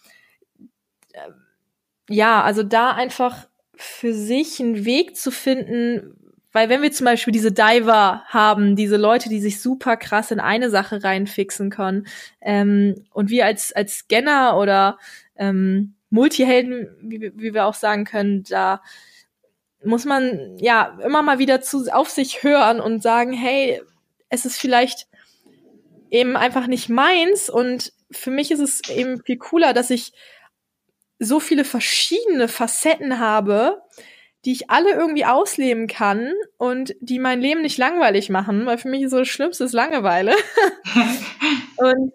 [SPEAKER 2] ja, also da einfach für sich einen Weg zu finden, weil wenn wir zum Beispiel diese Diver haben, diese Leute, die sich super krass in eine Sache reinfixen können, ähm, und wir als, als Scanner oder ähm, Multihelden, wie, wie wir auch sagen können, da muss man ja immer mal wieder zu, auf sich hören und sagen, hey, es ist vielleicht eben einfach nicht meins und für mich ist es eben viel cooler, dass ich so viele verschiedene Facetten habe, die ich alle irgendwie ausleben kann und die mein Leben nicht langweilig machen, weil für mich so das Schlimmste ist Langeweile. und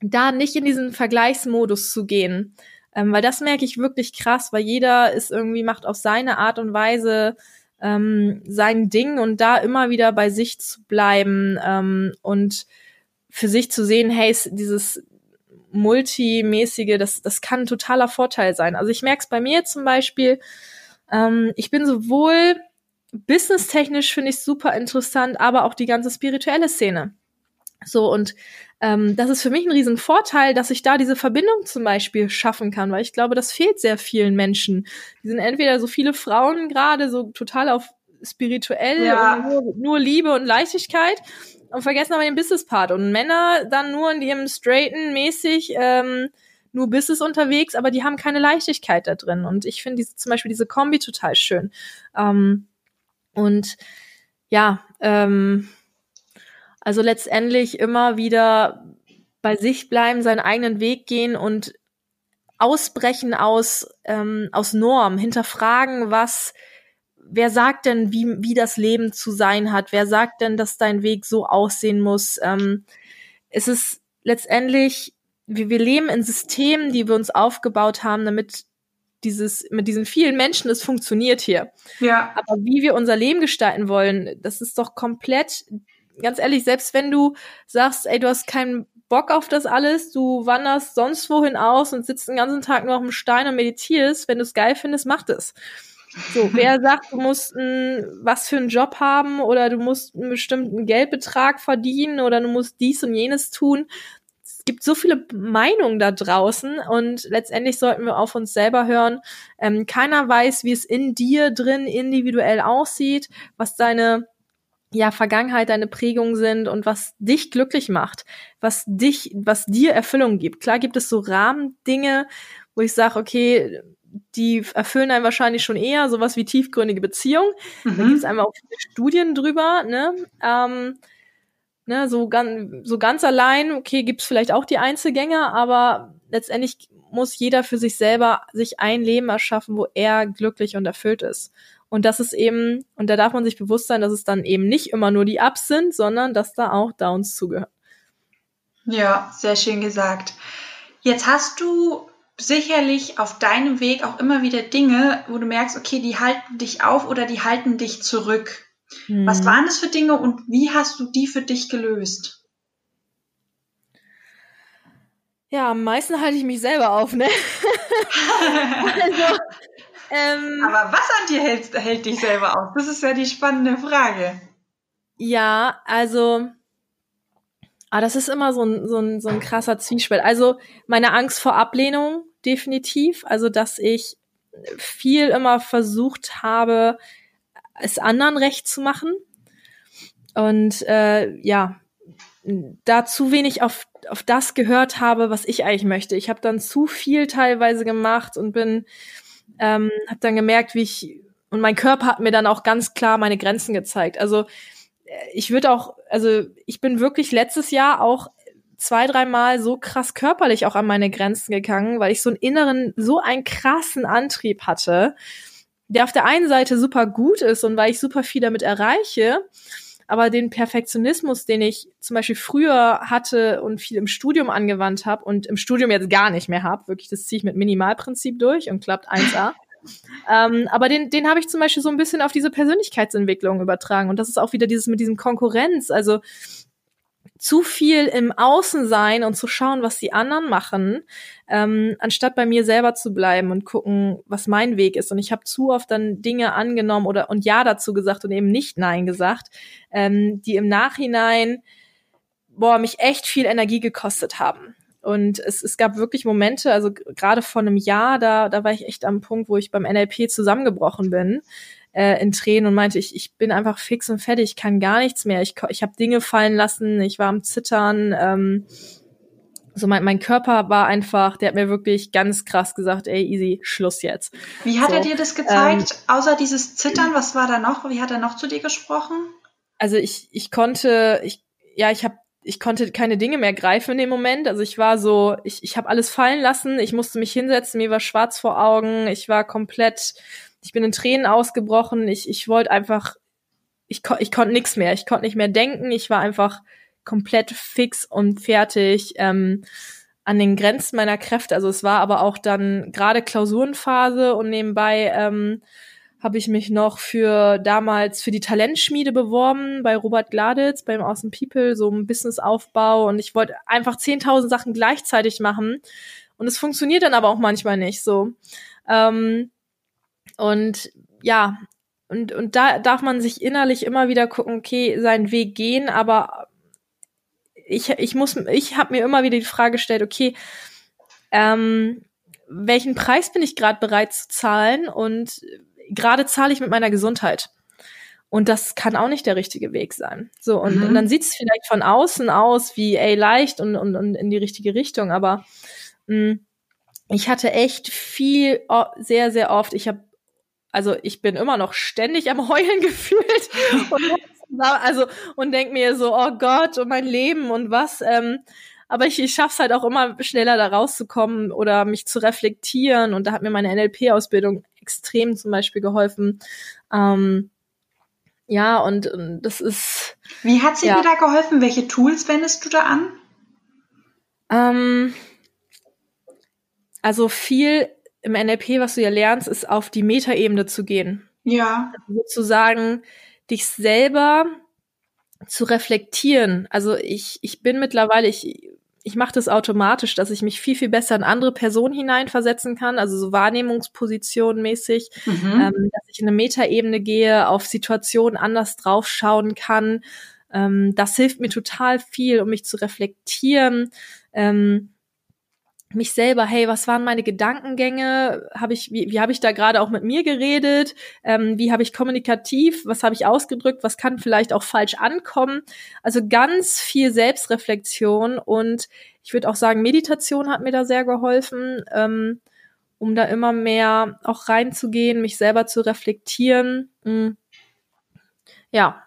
[SPEAKER 2] da nicht in diesen Vergleichsmodus zu gehen. Ähm, weil das merke ich wirklich krass, weil jeder ist irgendwie, macht auf seine Art und Weise ähm, sein Ding und da immer wieder bei sich zu bleiben ähm, und für sich zu sehen, hey, dieses multimäßige, das, das kann ein totaler Vorteil sein. Also ich merke es bei mir zum Beispiel, ähm, ich bin sowohl businesstechnisch finde ich super interessant, aber auch die ganze spirituelle Szene. So, und ähm, das ist für mich ein riesen Vorteil, dass ich da diese Verbindung zum Beispiel schaffen kann, weil ich glaube, das fehlt sehr vielen Menschen. Die sind entweder so viele Frauen gerade so total auf spirituell ja. nur, nur Liebe und Leichtigkeit und vergessen aber den Business-Part. Und Männer dann nur in ihrem straighten mäßig ähm, nur Business unterwegs, aber die haben keine Leichtigkeit da drin. Und ich finde diese, zum Beispiel diese Kombi total schön. Ähm, und ja, ähm, also letztendlich immer wieder bei sich bleiben, seinen eigenen Weg gehen und ausbrechen aus, ähm, aus Norm, hinterfragen, was wer sagt denn, wie, wie das Leben zu sein hat? Wer sagt denn, dass dein Weg so aussehen muss? Ähm, es ist letztendlich, wir, wir leben in Systemen, die wir uns aufgebaut haben, damit dieses, mit diesen vielen Menschen, es funktioniert hier.
[SPEAKER 1] Ja.
[SPEAKER 2] Aber wie wir unser Leben gestalten wollen, das ist doch komplett, ganz ehrlich, selbst wenn du sagst, ey, du hast keinen Bock auf das alles, du wanderst sonst wohin aus und sitzt den ganzen Tag nur auf dem Stein und meditierst, wenn du es geil findest, mach das. So, wer sagt, du musst ein, was für einen Job haben oder du musst einen bestimmten Geldbetrag verdienen oder du musst dies und jenes tun. Es gibt so viele Meinungen da draußen und letztendlich sollten wir auf uns selber hören. Ähm, keiner weiß, wie es in dir drin individuell aussieht, was deine ja, Vergangenheit, deine Prägungen sind und was dich glücklich macht, was dich, was dir Erfüllung gibt. Klar gibt es so Rahmendinge, wo ich sage, okay, die erfüllen einen wahrscheinlich schon eher, sowas wie tiefgründige Beziehung. Mhm. Da gibt es einfach auch viele Studien drüber, ne? Ähm, ne, so ganz, so ganz allein, okay, gibt's vielleicht auch die Einzelgänger, aber letztendlich muss jeder für sich selber sich ein Leben erschaffen, wo er glücklich und erfüllt ist. Und das ist eben, und da darf man sich bewusst sein, dass es dann eben nicht immer nur die Ups sind, sondern dass da auch Downs zugehören.
[SPEAKER 1] Ja, sehr schön gesagt. Jetzt hast du sicherlich auf deinem Weg auch immer wieder Dinge, wo du merkst, okay, die halten dich auf oder die halten dich zurück. Hm. Was waren das für Dinge und wie hast du die für dich gelöst?
[SPEAKER 2] Ja, am meisten halte ich mich selber auf, ne?
[SPEAKER 1] also, ähm, Aber was an dir hält, hält dich selber auf? Das ist ja die spannende Frage.
[SPEAKER 2] Ja, also, ah, das ist immer so ein, so ein, so ein krasser Zwiespalt. Also, meine Angst vor Ablehnung, definitiv. Also, dass ich viel immer versucht habe, es anderen recht zu machen. Und äh, ja, da zu wenig auf, auf das gehört habe, was ich eigentlich möchte. Ich habe dann zu viel teilweise gemacht und bin, ähm, habe dann gemerkt, wie ich und mein Körper hat mir dann auch ganz klar meine Grenzen gezeigt. Also ich würde auch, also ich bin wirklich letztes Jahr auch zwei, dreimal so krass körperlich auch an meine Grenzen gegangen, weil ich so einen inneren, so einen krassen Antrieb hatte, der auf der einen Seite super gut ist und weil ich super viel damit erreiche, aber den Perfektionismus, den ich zum Beispiel früher hatte und viel im Studium angewandt habe und im Studium jetzt gar nicht mehr habe, wirklich, das ziehe ich mit Minimalprinzip durch und klappt 1A. ähm, aber den, den habe ich zum Beispiel so ein bisschen auf diese Persönlichkeitsentwicklung übertragen. Und das ist auch wieder dieses mit diesem Konkurrenz. Also zu viel im Außen sein und zu schauen, was die anderen machen, ähm, anstatt bei mir selber zu bleiben und gucken, was mein Weg ist. Und ich habe zu oft dann Dinge angenommen oder und ja dazu gesagt und eben nicht nein gesagt, ähm, die im Nachhinein boah mich echt viel Energie gekostet haben. Und es, es gab wirklich Momente, also gerade vor einem Jahr, da, da war ich echt am Punkt, wo ich beim NLP zusammengebrochen bin, äh, in Tränen und meinte, ich, ich bin einfach fix und fertig, ich kann gar nichts mehr. Ich, ich habe Dinge fallen lassen, ich war am Zittern. Ähm, so mein, mein Körper war einfach, der hat mir wirklich ganz krass gesagt, ey, easy, Schluss jetzt.
[SPEAKER 1] Wie hat so, er dir das gezeigt? Ähm, Außer dieses Zittern, was war da noch? Wie hat er noch zu dir gesprochen?
[SPEAKER 2] Also ich, ich konnte, ich, ja, ich habe ich konnte keine Dinge mehr greifen in dem Moment. Also ich war so, ich, ich habe alles fallen lassen, ich musste mich hinsetzen, mir war schwarz vor Augen, ich war komplett ich bin in Tränen ausgebrochen. Ich, ich wollte einfach, ich, ich konnte nichts mehr. Ich konnte nicht mehr denken. Ich war einfach komplett fix und fertig ähm, an den Grenzen meiner Kräfte. Also es war aber auch dann gerade Klausurenphase und nebenbei ähm, habe ich mich noch für damals für die Talentschmiede beworben bei Robert Gladitz beim Awesome People, so ein Businessaufbau und ich wollte einfach 10.000 Sachen gleichzeitig machen und es funktioniert dann aber auch manchmal nicht so. Ähm, und ja, und, und da darf man sich innerlich immer wieder gucken, okay, seinen Weg gehen, aber ich, ich muss, ich habe mir immer wieder die Frage gestellt, okay, ähm, welchen Preis bin ich gerade bereit zu zahlen? Und gerade zahle ich mit meiner Gesundheit. Und das kann auch nicht der richtige Weg sein. So, und, mhm. und dann sieht es vielleicht von außen aus wie, ey, leicht und, und, und in die richtige Richtung, aber mh, mm, ich hatte echt viel, sehr, sehr oft, ich habe also ich bin immer noch ständig am Heulen gefühlt und, also und denk mir so, oh Gott, und mein Leben und was. Ähm, aber ich, ich schaff's halt auch immer schneller da rauszukommen oder mich zu reflektieren. Und da hat mir meine NLP-Ausbildung extrem zum Beispiel geholfen. Ähm, ja, und, und das ist.
[SPEAKER 1] Wie hat sie ja. dir da geholfen? Welche Tools wendest du da an?
[SPEAKER 2] Ähm, also viel im NLP, was du ja lernst, ist auf die Metaebene zu gehen.
[SPEAKER 1] Ja.
[SPEAKER 2] Also sozusagen dich selber zu reflektieren. Also ich, ich bin mittlerweile, ich, ich mache das automatisch, dass ich mich viel, viel besser in andere Personen hineinversetzen kann, also so Wahrnehmungsposition mäßig, mhm. ähm, dass ich in eine Metaebene gehe, auf Situationen anders draufschauen kann. Ähm, das hilft mir total viel, um mich zu reflektieren. Ähm, mich selber, hey, was waren meine Gedankengänge? Habe ich, wie, wie habe ich da gerade auch mit mir geredet? Ähm, wie habe ich kommunikativ? Was habe ich ausgedrückt? Was kann vielleicht auch falsch ankommen? Also ganz viel Selbstreflexion und ich würde auch sagen, Meditation hat mir da sehr geholfen. Ähm, um da immer mehr auch reinzugehen, mich selber zu reflektieren. Mhm. Ja.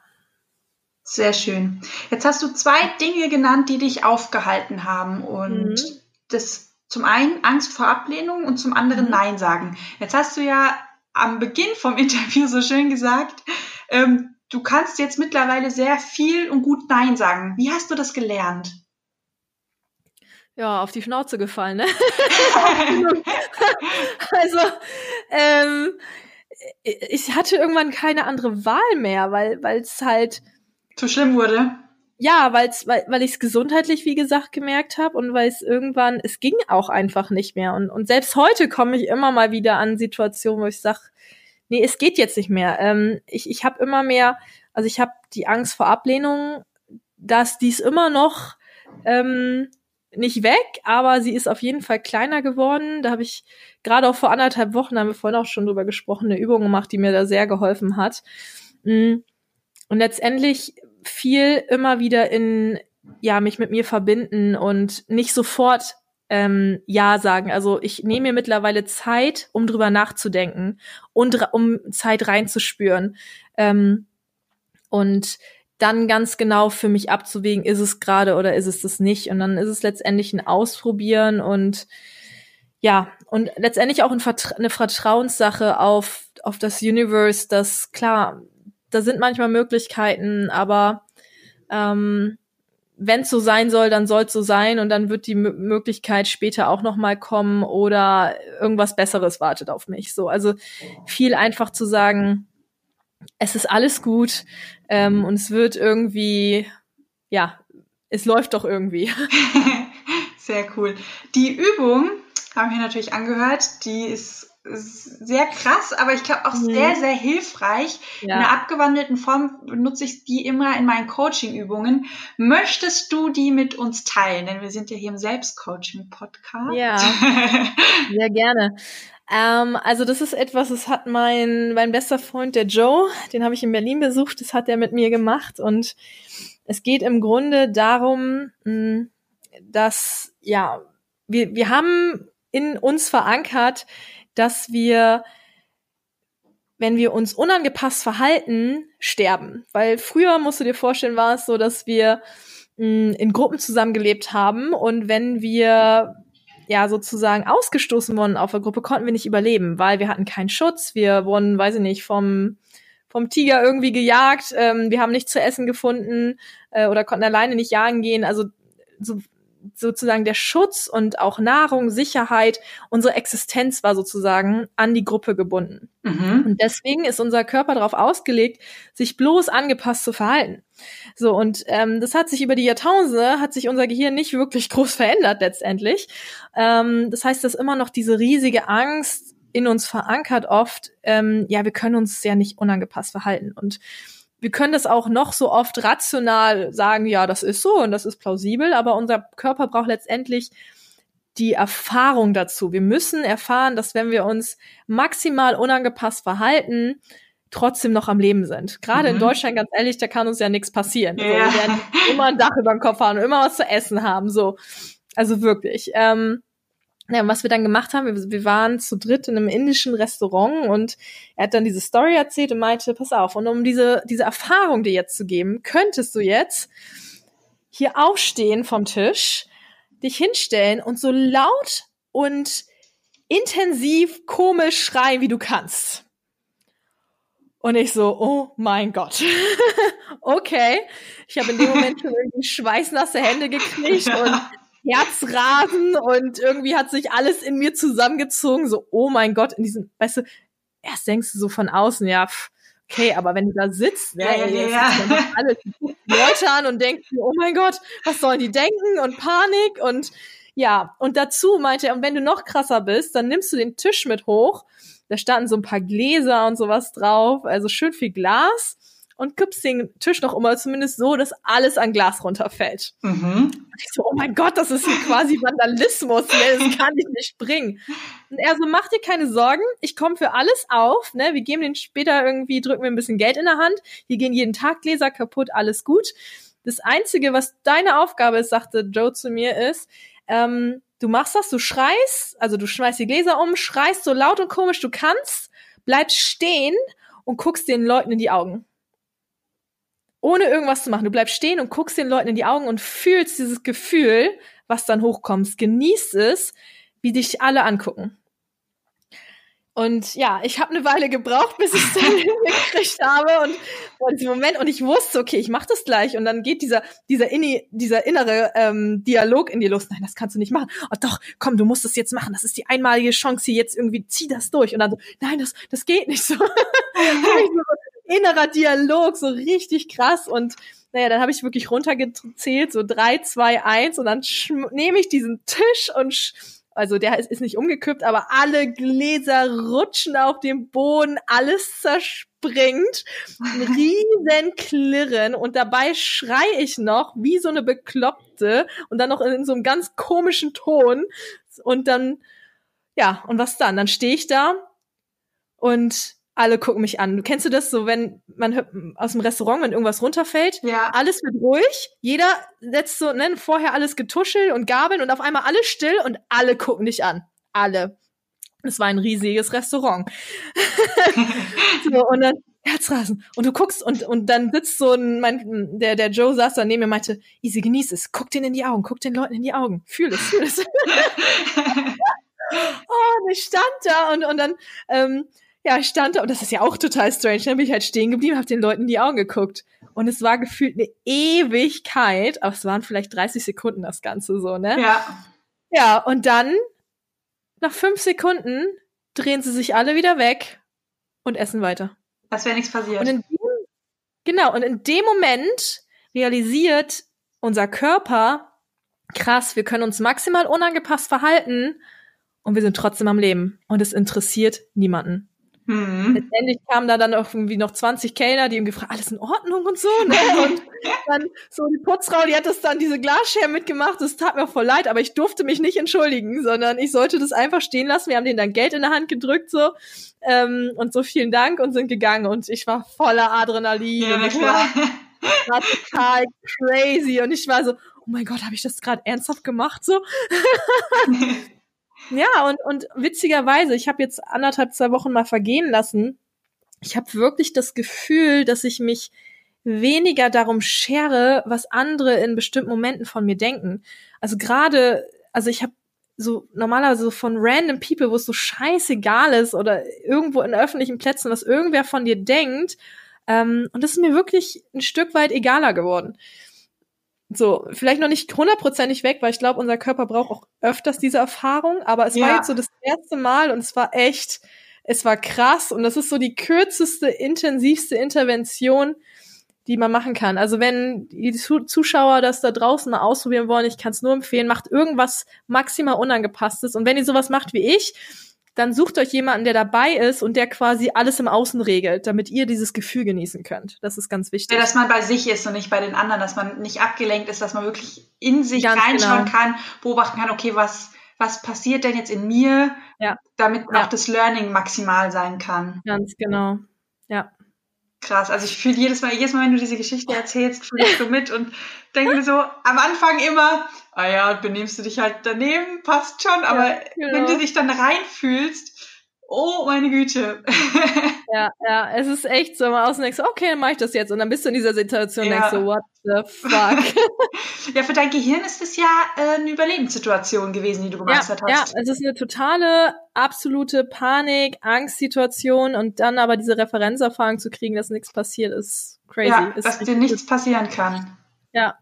[SPEAKER 1] Sehr schön. Jetzt hast du zwei Dinge genannt, die dich aufgehalten haben und mhm. das zum einen Angst vor Ablehnung und zum anderen mhm. Nein sagen. Jetzt hast du ja am Beginn vom Interview so schön gesagt, ähm, du kannst jetzt mittlerweile sehr viel und gut Nein sagen. Wie hast du das gelernt?
[SPEAKER 2] Ja, auf die Schnauze gefallen, ne? also, ähm, ich hatte irgendwann keine andere Wahl mehr, weil weil es halt
[SPEAKER 1] zu schlimm wurde.
[SPEAKER 2] Ja, weil's, weil weil ich es gesundheitlich wie gesagt gemerkt habe und weil es irgendwann es ging auch einfach nicht mehr und und selbst heute komme ich immer mal wieder an Situationen, wo ich sag, nee, es geht jetzt nicht mehr. Ähm, ich ich habe immer mehr, also ich habe die Angst vor Ablehnung, dass dies immer noch ähm, nicht weg, aber sie ist auf jeden Fall kleiner geworden. Da habe ich gerade auch vor anderthalb Wochen, haben wir vorhin auch schon drüber gesprochen, eine Übung gemacht, die mir da sehr geholfen hat. Mm. Und letztendlich viel immer wieder in, ja, mich mit mir verbinden und nicht sofort ähm, Ja sagen. Also ich nehme mir mittlerweile Zeit, um drüber nachzudenken und um Zeit reinzuspüren. Ähm, und dann ganz genau für mich abzuwägen, ist es gerade oder ist es das nicht. Und dann ist es letztendlich ein Ausprobieren und ja, und letztendlich auch ein Vertra eine Vertrauenssache auf, auf das Universe, das klar, da sind manchmal Möglichkeiten, aber ähm, wenn es so sein soll, dann soll es so sein und dann wird die M Möglichkeit später auch noch mal kommen oder irgendwas Besseres wartet auf mich. So, also viel einfach zu sagen, es ist alles gut ähm, und es wird irgendwie, ja, es läuft doch irgendwie.
[SPEAKER 1] Sehr cool. Die Übung haben wir natürlich angehört, die ist sehr krass, aber ich glaube auch mhm. sehr, sehr hilfreich. Ja. In einer abgewandelten Form benutze ich die immer in meinen Coaching-Übungen. Möchtest du die mit uns teilen? Denn wir sind ja hier im Selbstcoaching-Podcast.
[SPEAKER 2] Ja, sehr gerne. Ähm, also das ist etwas, das hat mein, mein bester Freund, der Joe, den habe ich in Berlin besucht, das hat er mit mir gemacht und es geht im Grunde darum, hm, dass, ja, wir, wir haben in uns verankert, dass wir, wenn wir uns unangepasst verhalten, sterben. Weil früher, musst du dir vorstellen, war es so, dass wir mh, hm, in Gruppen zusammengelebt haben und wenn wir ja sozusagen ausgestoßen wurden auf der Gruppe, konnten wir nicht überleben, weil wir hatten keinen Schutz. Wir wurden, weiß ich nicht, vom vom Tiger irgendwie gejagt. Ähm, wir haben nichts zu essen gefunden äh, oder konnten alleine nicht jagen gehen. Also so, sozusagen der Schutz und auch Nahrung, Sicherheit, unsere Existenz war sozusagen an die Gruppe gebunden. Mhm. Und deswegen ist unser Körper darauf ausgelegt, sich bloß angepasst zu verhalten. So, und ähm, das hat sich über die Jahrtausende, hat sich unser Gehirn nicht wirklich groß verändert letztendlich. Ähm, das heißt, dass immer noch diese riesige Angst in uns verankert oft, ähm, ja, wir können uns ja nicht unangepasst verhalten. Und wir können das auch noch so oft rational sagen, ja, das ist so und das ist plausibel, aber unser Körper braucht letztendlich die Erfahrung dazu. Wir müssen erfahren, dass wenn wir uns maximal unangepasst verhalten, trotzdem noch am Leben sind. Gerade mhm. in Deutschland, ganz ehrlich, da kann uns ja nichts passieren. Also, wir werden immer ein Dach über dem Kopf haben, immer was zu essen haben, so. Also wirklich. Ähm, ja, was wir dann gemacht haben, wir, wir, waren zu dritt in einem indischen Restaurant und er hat dann diese Story erzählt und meinte, pass auf, und um diese, diese Erfahrung dir jetzt zu geben, könntest du jetzt hier aufstehen vom Tisch, dich hinstellen und so laut und intensiv komisch schreien, wie du kannst. Und ich so, oh mein Gott. okay. Ich habe in dem Moment schon irgendwie schweißnasse Hände gekriegt und Herzrasen und irgendwie hat sich alles in mir zusammengezogen. So, oh mein Gott, in diesem, weißt du, erst denkst du so von außen, ja, pff, okay, aber wenn du da sitzt, ne, ja, ja, ja. alle Leute an und denkst, oh mein Gott, was sollen die denken und Panik und ja, und dazu meinte er, und wenn du noch krasser bist, dann nimmst du den Tisch mit hoch. Da standen so ein paar Gläser und sowas drauf, also schön viel Glas und kippst den Tisch noch immer zumindest so, dass alles an Glas runterfällt. Mhm. Und ich so, oh mein Gott, das ist hier quasi Vandalismus, ne? das kann ich nicht bringen. Und er so, mach dir keine Sorgen, ich komme für alles auf, ne? wir geben den später irgendwie, drücken wir ein bisschen Geld in der Hand, hier gehen jeden Tag Gläser kaputt, alles gut. Das Einzige, was deine Aufgabe ist, sagte Joe zu mir, ist, ähm, du machst das, du schreist, also du schmeißt die Gläser um, schreist so laut und komisch du kannst, bleibst stehen und guckst den Leuten in die Augen. Ohne irgendwas zu machen. Du bleibst stehen und guckst den Leuten in die Augen und fühlst dieses Gefühl, was dann hochkommt. Genießt es, wie dich alle angucken. Und ja, ich habe eine Weile gebraucht, bis ich es dann hingekriegt habe und diesem Moment und ich wusste, okay, ich mache das gleich und dann geht dieser dieser inni, dieser innere ähm, Dialog in dir los. Nein, das kannst du nicht machen. Oh doch, komm, du musst es jetzt machen. Das ist die einmalige Chance hier jetzt irgendwie zieh das durch und dann so, nein, das das geht nicht so. innerer Dialog, so richtig krass und naja, dann habe ich wirklich runtergezählt, so drei, zwei, eins und dann nehme ich diesen Tisch und also der ist, ist nicht umgekippt, aber alle Gläser rutschen auf dem Boden, alles zerspringt, ein riesen Klirren und dabei schrei ich noch wie so eine Bekloppte und dann noch in, in so einem ganz komischen Ton und dann, ja, und was dann? Dann stehe ich da und alle gucken mich an. Du kennst du das so, wenn man aus dem Restaurant, wenn irgendwas runterfällt,
[SPEAKER 1] ja.
[SPEAKER 2] alles wird ruhig, jeder setzt so, ne, vorher alles getuschelt und Gabeln und auf einmal alles still und alle gucken dich an. Alle. Es war ein riesiges Restaurant. so, und dann Herzrasen. Und du guckst und, und dann sitzt so ein, mein, der, der Joe saß da neben mir und meinte, Easy, genieß es. Guck den in die Augen, guck den Leuten in die Augen. Fühl es, fühl es. oh, und ich stand da und, und dann, ähm, ja, ich stand da und das ist ja auch total strange. Dann bin ich halt stehen geblieben, habe den Leuten in die Augen geguckt. Und es war gefühlt eine Ewigkeit, aber es waren vielleicht 30 Sekunden das Ganze so, ne?
[SPEAKER 1] Ja.
[SPEAKER 2] Ja, und dann, nach fünf Sekunden, drehen sie sich alle wieder weg und essen weiter.
[SPEAKER 1] Als wäre nichts passiert.
[SPEAKER 2] Und in dem, genau, und in dem Moment realisiert unser Körper, krass, wir können uns maximal unangepasst verhalten und wir sind trotzdem am Leben. Und es interessiert niemanden. Mhm. Letztendlich kamen da dann irgendwie noch 20 Kellner, die ihm gefragt, alles in Ordnung und so, ne? Und dann so die Putzfrau, die hat das dann diese Glasscherben mitgemacht, das tat mir voll leid, aber ich durfte mich nicht entschuldigen, sondern ich sollte das einfach stehen lassen. Wir haben denen dann Geld in der Hand gedrückt, so, ähm, und so vielen Dank und sind gegangen und ich war voller Adrenalin
[SPEAKER 1] ja,
[SPEAKER 2] und ich war, war total crazy und ich war so, oh mein Gott, habe ich das gerade ernsthaft gemacht, so? Ja, und, und witzigerweise, ich habe jetzt anderthalb, zwei Wochen mal vergehen lassen. Ich habe wirklich das Gefühl, dass ich mich weniger darum schere, was andere in bestimmten Momenten von mir denken. Also gerade, also ich habe so normalerweise so von random people, wo es so scheißegal ist oder irgendwo in öffentlichen Plätzen, was irgendwer von dir denkt. Ähm, und das ist mir wirklich ein Stück weit egaler geworden so, vielleicht noch nicht hundertprozentig weg, weil ich glaube, unser Körper braucht auch öfters diese Erfahrung, aber es ja. war jetzt so das erste Mal und es war echt, es war krass und das ist so die kürzeste, intensivste Intervention, die man machen kann. Also wenn die Zuschauer das da draußen mal ausprobieren wollen, ich kann es nur empfehlen, macht irgendwas maximal unangepasstes und wenn ihr sowas macht wie ich, dann sucht euch jemanden, der dabei ist und der quasi alles im Außen regelt, damit ihr dieses Gefühl genießen könnt. Das ist ganz wichtig.
[SPEAKER 1] Ja, dass man bei sich ist und nicht bei den anderen, dass man nicht abgelenkt ist, dass man wirklich in sich ganz reinschauen genau. kann, beobachten kann, okay, was, was passiert denn jetzt in mir, ja. damit ja. auch das Learning maximal sein kann.
[SPEAKER 2] Ganz genau. Ja.
[SPEAKER 1] Krass. Also ich fühle jedes Mal, jedes Mal, wenn du diese Geschichte erzählst, fühle ich so mit und denke mir so am Anfang immer, ah ja, benimmst du dich halt daneben, passt schon, aber ja, genau. wenn du dich dann reinfühlst, oh meine Güte.
[SPEAKER 2] ja, ja, es ist echt so, mal außen denkst du, okay, dann mach ich das jetzt und dann bist du in dieser Situation und denkst so, what the fuck.
[SPEAKER 1] ja, für dein Gehirn ist es ja äh, eine Überlebenssituation gewesen, die du gemeistert
[SPEAKER 2] ja,
[SPEAKER 1] hast.
[SPEAKER 2] Ja, es ist eine totale, absolute Panik, Angstsituation und dann aber diese Referenzerfahrung zu kriegen, dass nichts passiert, ist crazy.
[SPEAKER 1] Ja,
[SPEAKER 2] ist
[SPEAKER 1] dass dir nichts passieren kann.
[SPEAKER 2] Ja,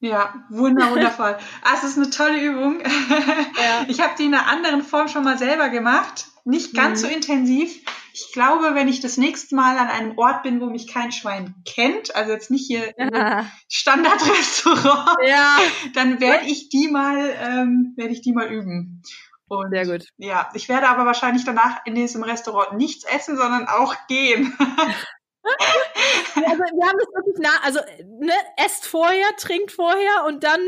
[SPEAKER 1] ja, wundervoll. ah, es ist eine tolle Übung. Ja. Ich habe die in einer anderen Form schon mal selber gemacht. Nicht ganz mhm. so intensiv. Ich glaube, wenn ich das nächste Mal an einem Ort bin, wo mich kein Schwein kennt, also jetzt nicht hier ja. Standardrestaurant, ja. dann werde ich die mal, ähm, werde ich die mal üben.
[SPEAKER 2] Und Sehr gut.
[SPEAKER 1] Ja, ich werde aber wahrscheinlich danach in diesem Restaurant nichts essen, sondern auch gehen.
[SPEAKER 2] also wir haben das wirklich nah, also ne, esst vorher, trinkt vorher und dann,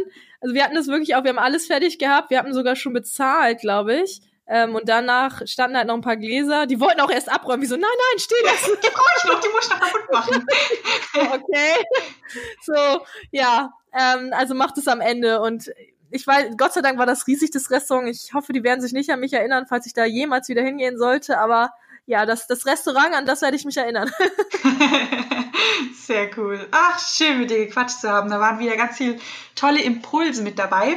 [SPEAKER 2] also wir hatten das wirklich auch, wir haben alles fertig gehabt, wir hatten sogar schon bezahlt, glaube ich. Ähm, und danach standen halt noch ein paar Gläser. Die wollten auch erst abräumen. Wie so, nein, nein, steh lassen.
[SPEAKER 1] Die brauche ich noch, die muss ich noch kaputt machen.
[SPEAKER 2] okay. So, ja. Ähm, also macht es am Ende. Und ich weiß, Gott sei Dank war das riesig, das Restaurant. Ich hoffe, die werden sich nicht an mich erinnern, falls ich da jemals wieder hingehen sollte. Aber ja, das, das Restaurant, an das werde ich mich erinnern.
[SPEAKER 1] Sehr cool. Ach, schön mit dir gequatscht zu haben. Da waren wieder ganz viele tolle Impulse mit dabei.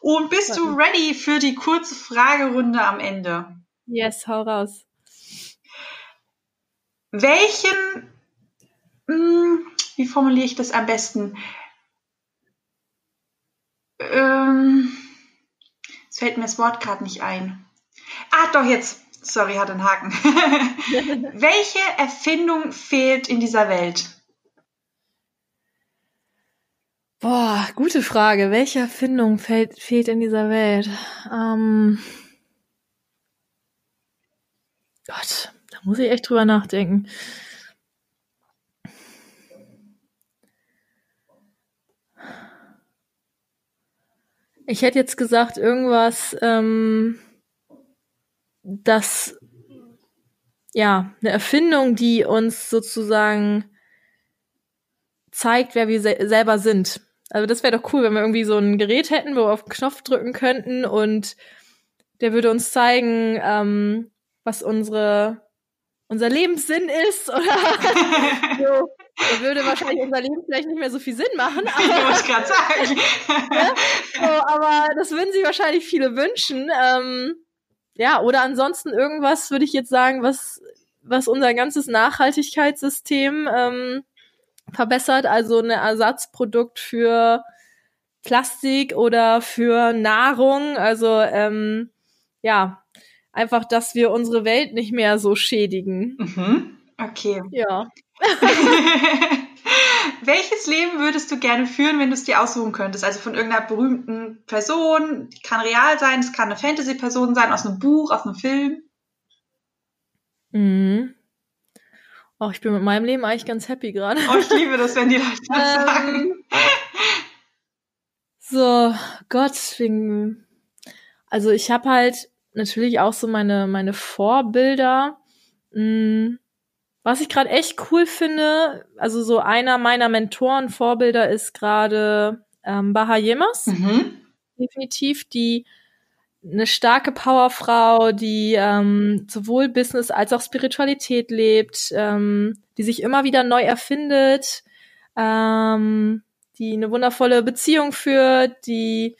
[SPEAKER 1] Und bist du ready für die kurze Fragerunde am Ende?
[SPEAKER 2] Yes, hau raus.
[SPEAKER 1] Welchen, mh, hm, wie formuliere ich das am besten? Ähm, es fällt mir das Wort gerade nicht ein. Ah, doch, jetzt. Sorry, hat einen Haken. Welche Erfindung fehlt in dieser Welt?
[SPEAKER 2] Boah, gute Frage. Welche Erfindung fehlt, fehlt in dieser Welt? Ähm Gott, da muss ich echt drüber nachdenken. Ich hätte jetzt gesagt, irgendwas, ähm, das, ja, eine Erfindung, die uns sozusagen zeigt, wer wir se selber sind. Also das wäre doch cool, wenn wir irgendwie so ein Gerät hätten, wo wir auf den Knopf drücken könnten und der würde uns zeigen, ähm, was unsere unser Lebenssinn ist oder so. Da würde wahrscheinlich unser Leben vielleicht nicht mehr so viel Sinn machen. Aber, ich gerade sagen. ja, so, aber das würden sich wahrscheinlich viele wünschen. Ähm, ja, oder ansonsten irgendwas würde ich jetzt sagen, was was unser ganzes Nachhaltigkeitssystem ähm, verbessert, also ein Ersatzprodukt für Plastik oder für Nahrung. Also ähm, ja, einfach, dass wir unsere Welt nicht mehr so schädigen.
[SPEAKER 1] Mhm. Okay.
[SPEAKER 2] Ja.
[SPEAKER 1] Welches Leben würdest du gerne führen, wenn du es dir aussuchen könntest? Also von irgendeiner berühmten Person, die kann real sein, es kann eine Fantasy-Person sein, aus einem Buch, aus einem Film.
[SPEAKER 2] Mhm. Oh, ich bin mit meinem Leben eigentlich ganz happy gerade.
[SPEAKER 1] Oh, ich liebe das, wenn die Leute das ähm, sagen.
[SPEAKER 2] So, Gott, wegen. Also ich habe halt natürlich auch so meine, meine Vorbilder. Hm, was ich gerade echt cool finde, also so einer meiner Mentoren, Vorbilder ist gerade ähm, Baha Yemas. Mhm. Definitiv, die eine starke Powerfrau, die ähm, sowohl Business als auch Spiritualität lebt, ähm, die sich immer wieder neu erfindet, ähm, die eine wundervolle Beziehung führt, die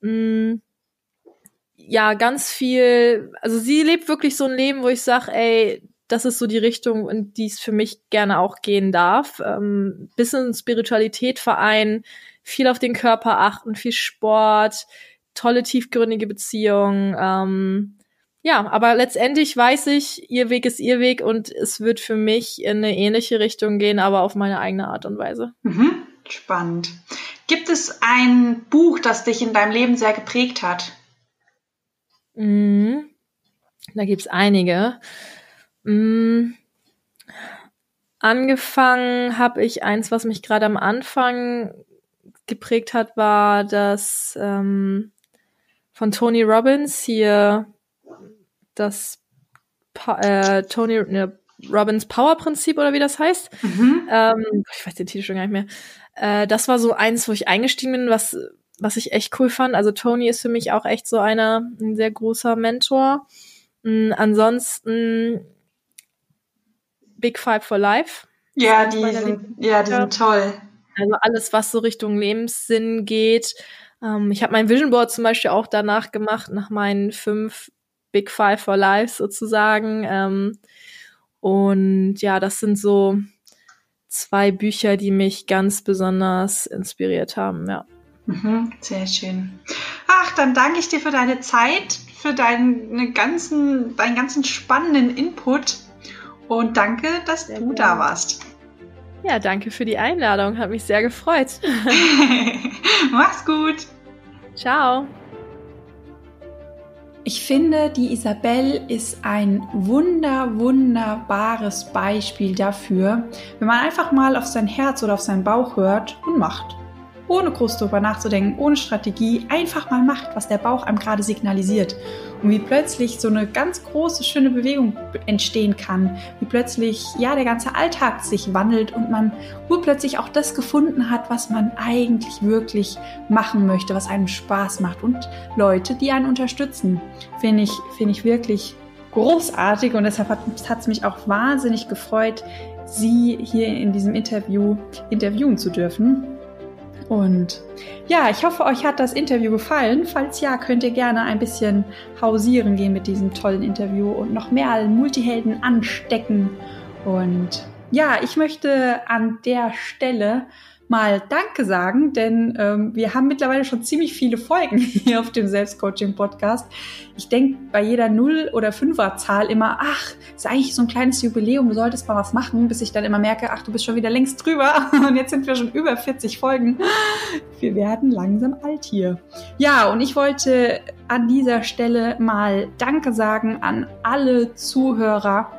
[SPEAKER 2] mh, mm, ja ganz viel, also sie lebt wirklich so ein Leben, wo ich sage, ey, das ist so die Richtung, in die es für mich gerne auch gehen darf. Ähm, bisschen Spiritualität vereinen, viel auf den Körper achten, viel Sport, tolle, tiefgründige Beziehung. Ähm, ja, aber letztendlich weiß ich, ihr Weg ist ihr Weg und es wird für mich in eine ähnliche Richtung gehen, aber auf meine eigene Art und Weise.
[SPEAKER 1] Mhm. Spannend. Gibt es ein Buch, das dich in deinem Leben sehr geprägt hat?
[SPEAKER 2] Mhm. Da gibt's einige. Mhm. Angefangen habe ich eins, was mich gerade am Anfang geprägt hat, war das ähm, von Tony Robbins hier das pa äh, Tony ne, Robbins Power Prinzip oder wie das heißt. Mhm. Ähm, ich weiß den Titel schon gar nicht mehr. Äh, das war so eins, wo ich eingestiegen bin, was was ich echt cool fand. Also Tony ist für mich auch echt so einer ein sehr großer Mentor. Mhm, ansonsten Big Five for Life.
[SPEAKER 1] Ja, die sind, ja, die sind toll.
[SPEAKER 2] Also alles, was so Richtung Lebenssinn geht, ähm, ich habe mein Vision Board zum Beispiel auch danach gemacht, nach meinen fünf Big Five for Life sozusagen. Ähm, und ja, das sind so zwei Bücher, die mich ganz besonders inspiriert haben, ja.
[SPEAKER 1] Mhm, sehr schön. Ach, dann danke ich dir für deine Zeit, für deinen ganzen, deinen ganzen spannenden Input und danke, dass sehr du gerne. da warst.
[SPEAKER 2] Ja, danke für die Einladung. Hat mich sehr gefreut.
[SPEAKER 1] Mach's gut.
[SPEAKER 2] Ciao.
[SPEAKER 1] Ich finde, die Isabel ist ein wunder, wunderbares Beispiel dafür, wenn man einfach mal auf sein Herz oder auf seinen Bauch hört und macht. Ohne groß drüber nachzudenken, ohne Strategie, einfach mal macht, was der Bauch einem gerade signalisiert. Und wie plötzlich so eine ganz große, schöne Bewegung entstehen kann, wie plötzlich, ja, der ganze Alltag sich wandelt und man urplötzlich auch das gefunden hat, was man eigentlich wirklich machen möchte, was einem Spaß macht und Leute, die einen unterstützen. Finde ich, finde ich wirklich großartig und deshalb hat es mich auch wahnsinnig gefreut, Sie hier in diesem Interview interviewen zu dürfen. Und ja, ich hoffe, euch hat das Interview gefallen. Falls ja, könnt ihr gerne ein bisschen hausieren gehen mit diesem tollen Interview und noch mehr Multihelden anstecken. Und ja, ich möchte an der Stelle mal Danke sagen, denn ähm, wir haben mittlerweile schon ziemlich viele Folgen hier auf dem Selbstcoaching-Podcast. Ich denke bei jeder Null- oder Fünfer-Zahl immer, ach, ist eigentlich so ein kleines Jubiläum, du solltest mal was machen, bis ich dann immer merke, ach, du bist schon wieder längst drüber und jetzt sind wir schon über 40 Folgen. Wir werden langsam alt hier. Ja, und ich wollte an dieser Stelle mal Danke sagen an alle Zuhörer,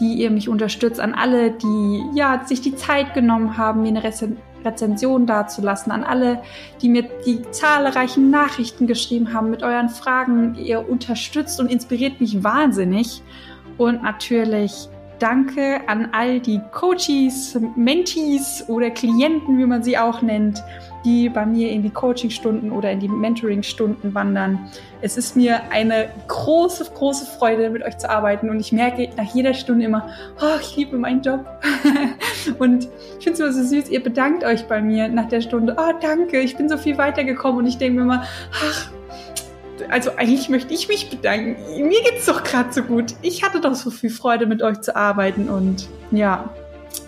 [SPEAKER 1] die ihr mich unterstützt, an alle, die ja sich die Zeit genommen haben, mir eine Rezen Rezension dazulassen, an alle, die mir die zahlreichen Nachrichten geschrieben haben mit euren Fragen. Ihr unterstützt und inspiriert mich wahnsinnig. Und natürlich Danke an all die Coaches, Mentees oder Klienten, wie man sie auch nennt, die bei mir in die Coachingstunden oder in die Mentoringstunden wandern. Es ist mir eine große, große Freude, mit euch zu arbeiten und ich merke nach jeder Stunde immer, oh, ich liebe meinen Job. und ich finde es immer so süß, ihr bedankt euch bei mir nach der Stunde, oh, danke, ich bin so viel weitergekommen und ich denke mir immer, ach, also eigentlich möchte ich mich bedanken. Mir geht's doch gerade so gut. Ich hatte doch so viel Freude, mit euch zu arbeiten und ja,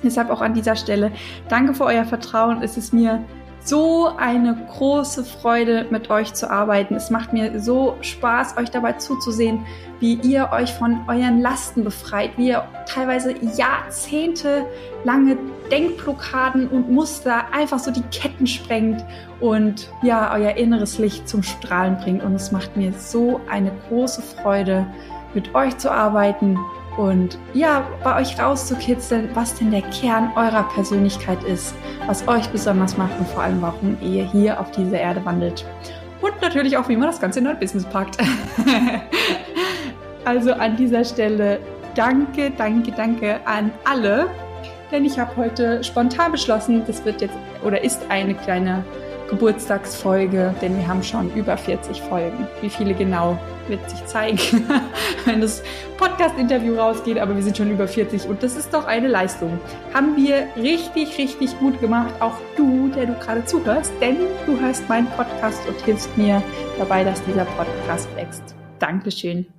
[SPEAKER 1] deshalb auch an dieser Stelle danke für euer Vertrauen. Es ist mir so eine große Freude, mit euch zu arbeiten. Es macht mir so Spaß, euch dabei zuzusehen, wie ihr euch von euren Lasten befreit, wie ihr teilweise jahrzehntelange Denkblockaden und Muster einfach so die Ketten sprengt und ja, euer inneres Licht zum Strahlen bringt. Und es macht mir so eine große Freude, mit euch zu arbeiten und ja, bei euch rauszukitzeln, was denn der Kern eurer Persönlichkeit ist, was euch besonders macht und vor allem, warum ihr hier auf dieser Erde wandelt. Und natürlich auch, wie man das Ganze in euer Business packt. also an dieser Stelle danke, danke, danke an alle, denn ich habe heute spontan beschlossen, das wird jetzt oder ist eine kleine Geburtstagsfolge, denn wir haben schon über 40 Folgen. Wie viele genau wird sich zeigen, wenn das Podcast-Interview rausgeht, aber wir sind schon über 40 und das ist doch eine Leistung. Haben wir richtig, richtig gut gemacht, auch du, der du gerade zuhörst, denn du hörst meinen Podcast und hilfst mir dabei, dass dieser Podcast wächst. Dankeschön.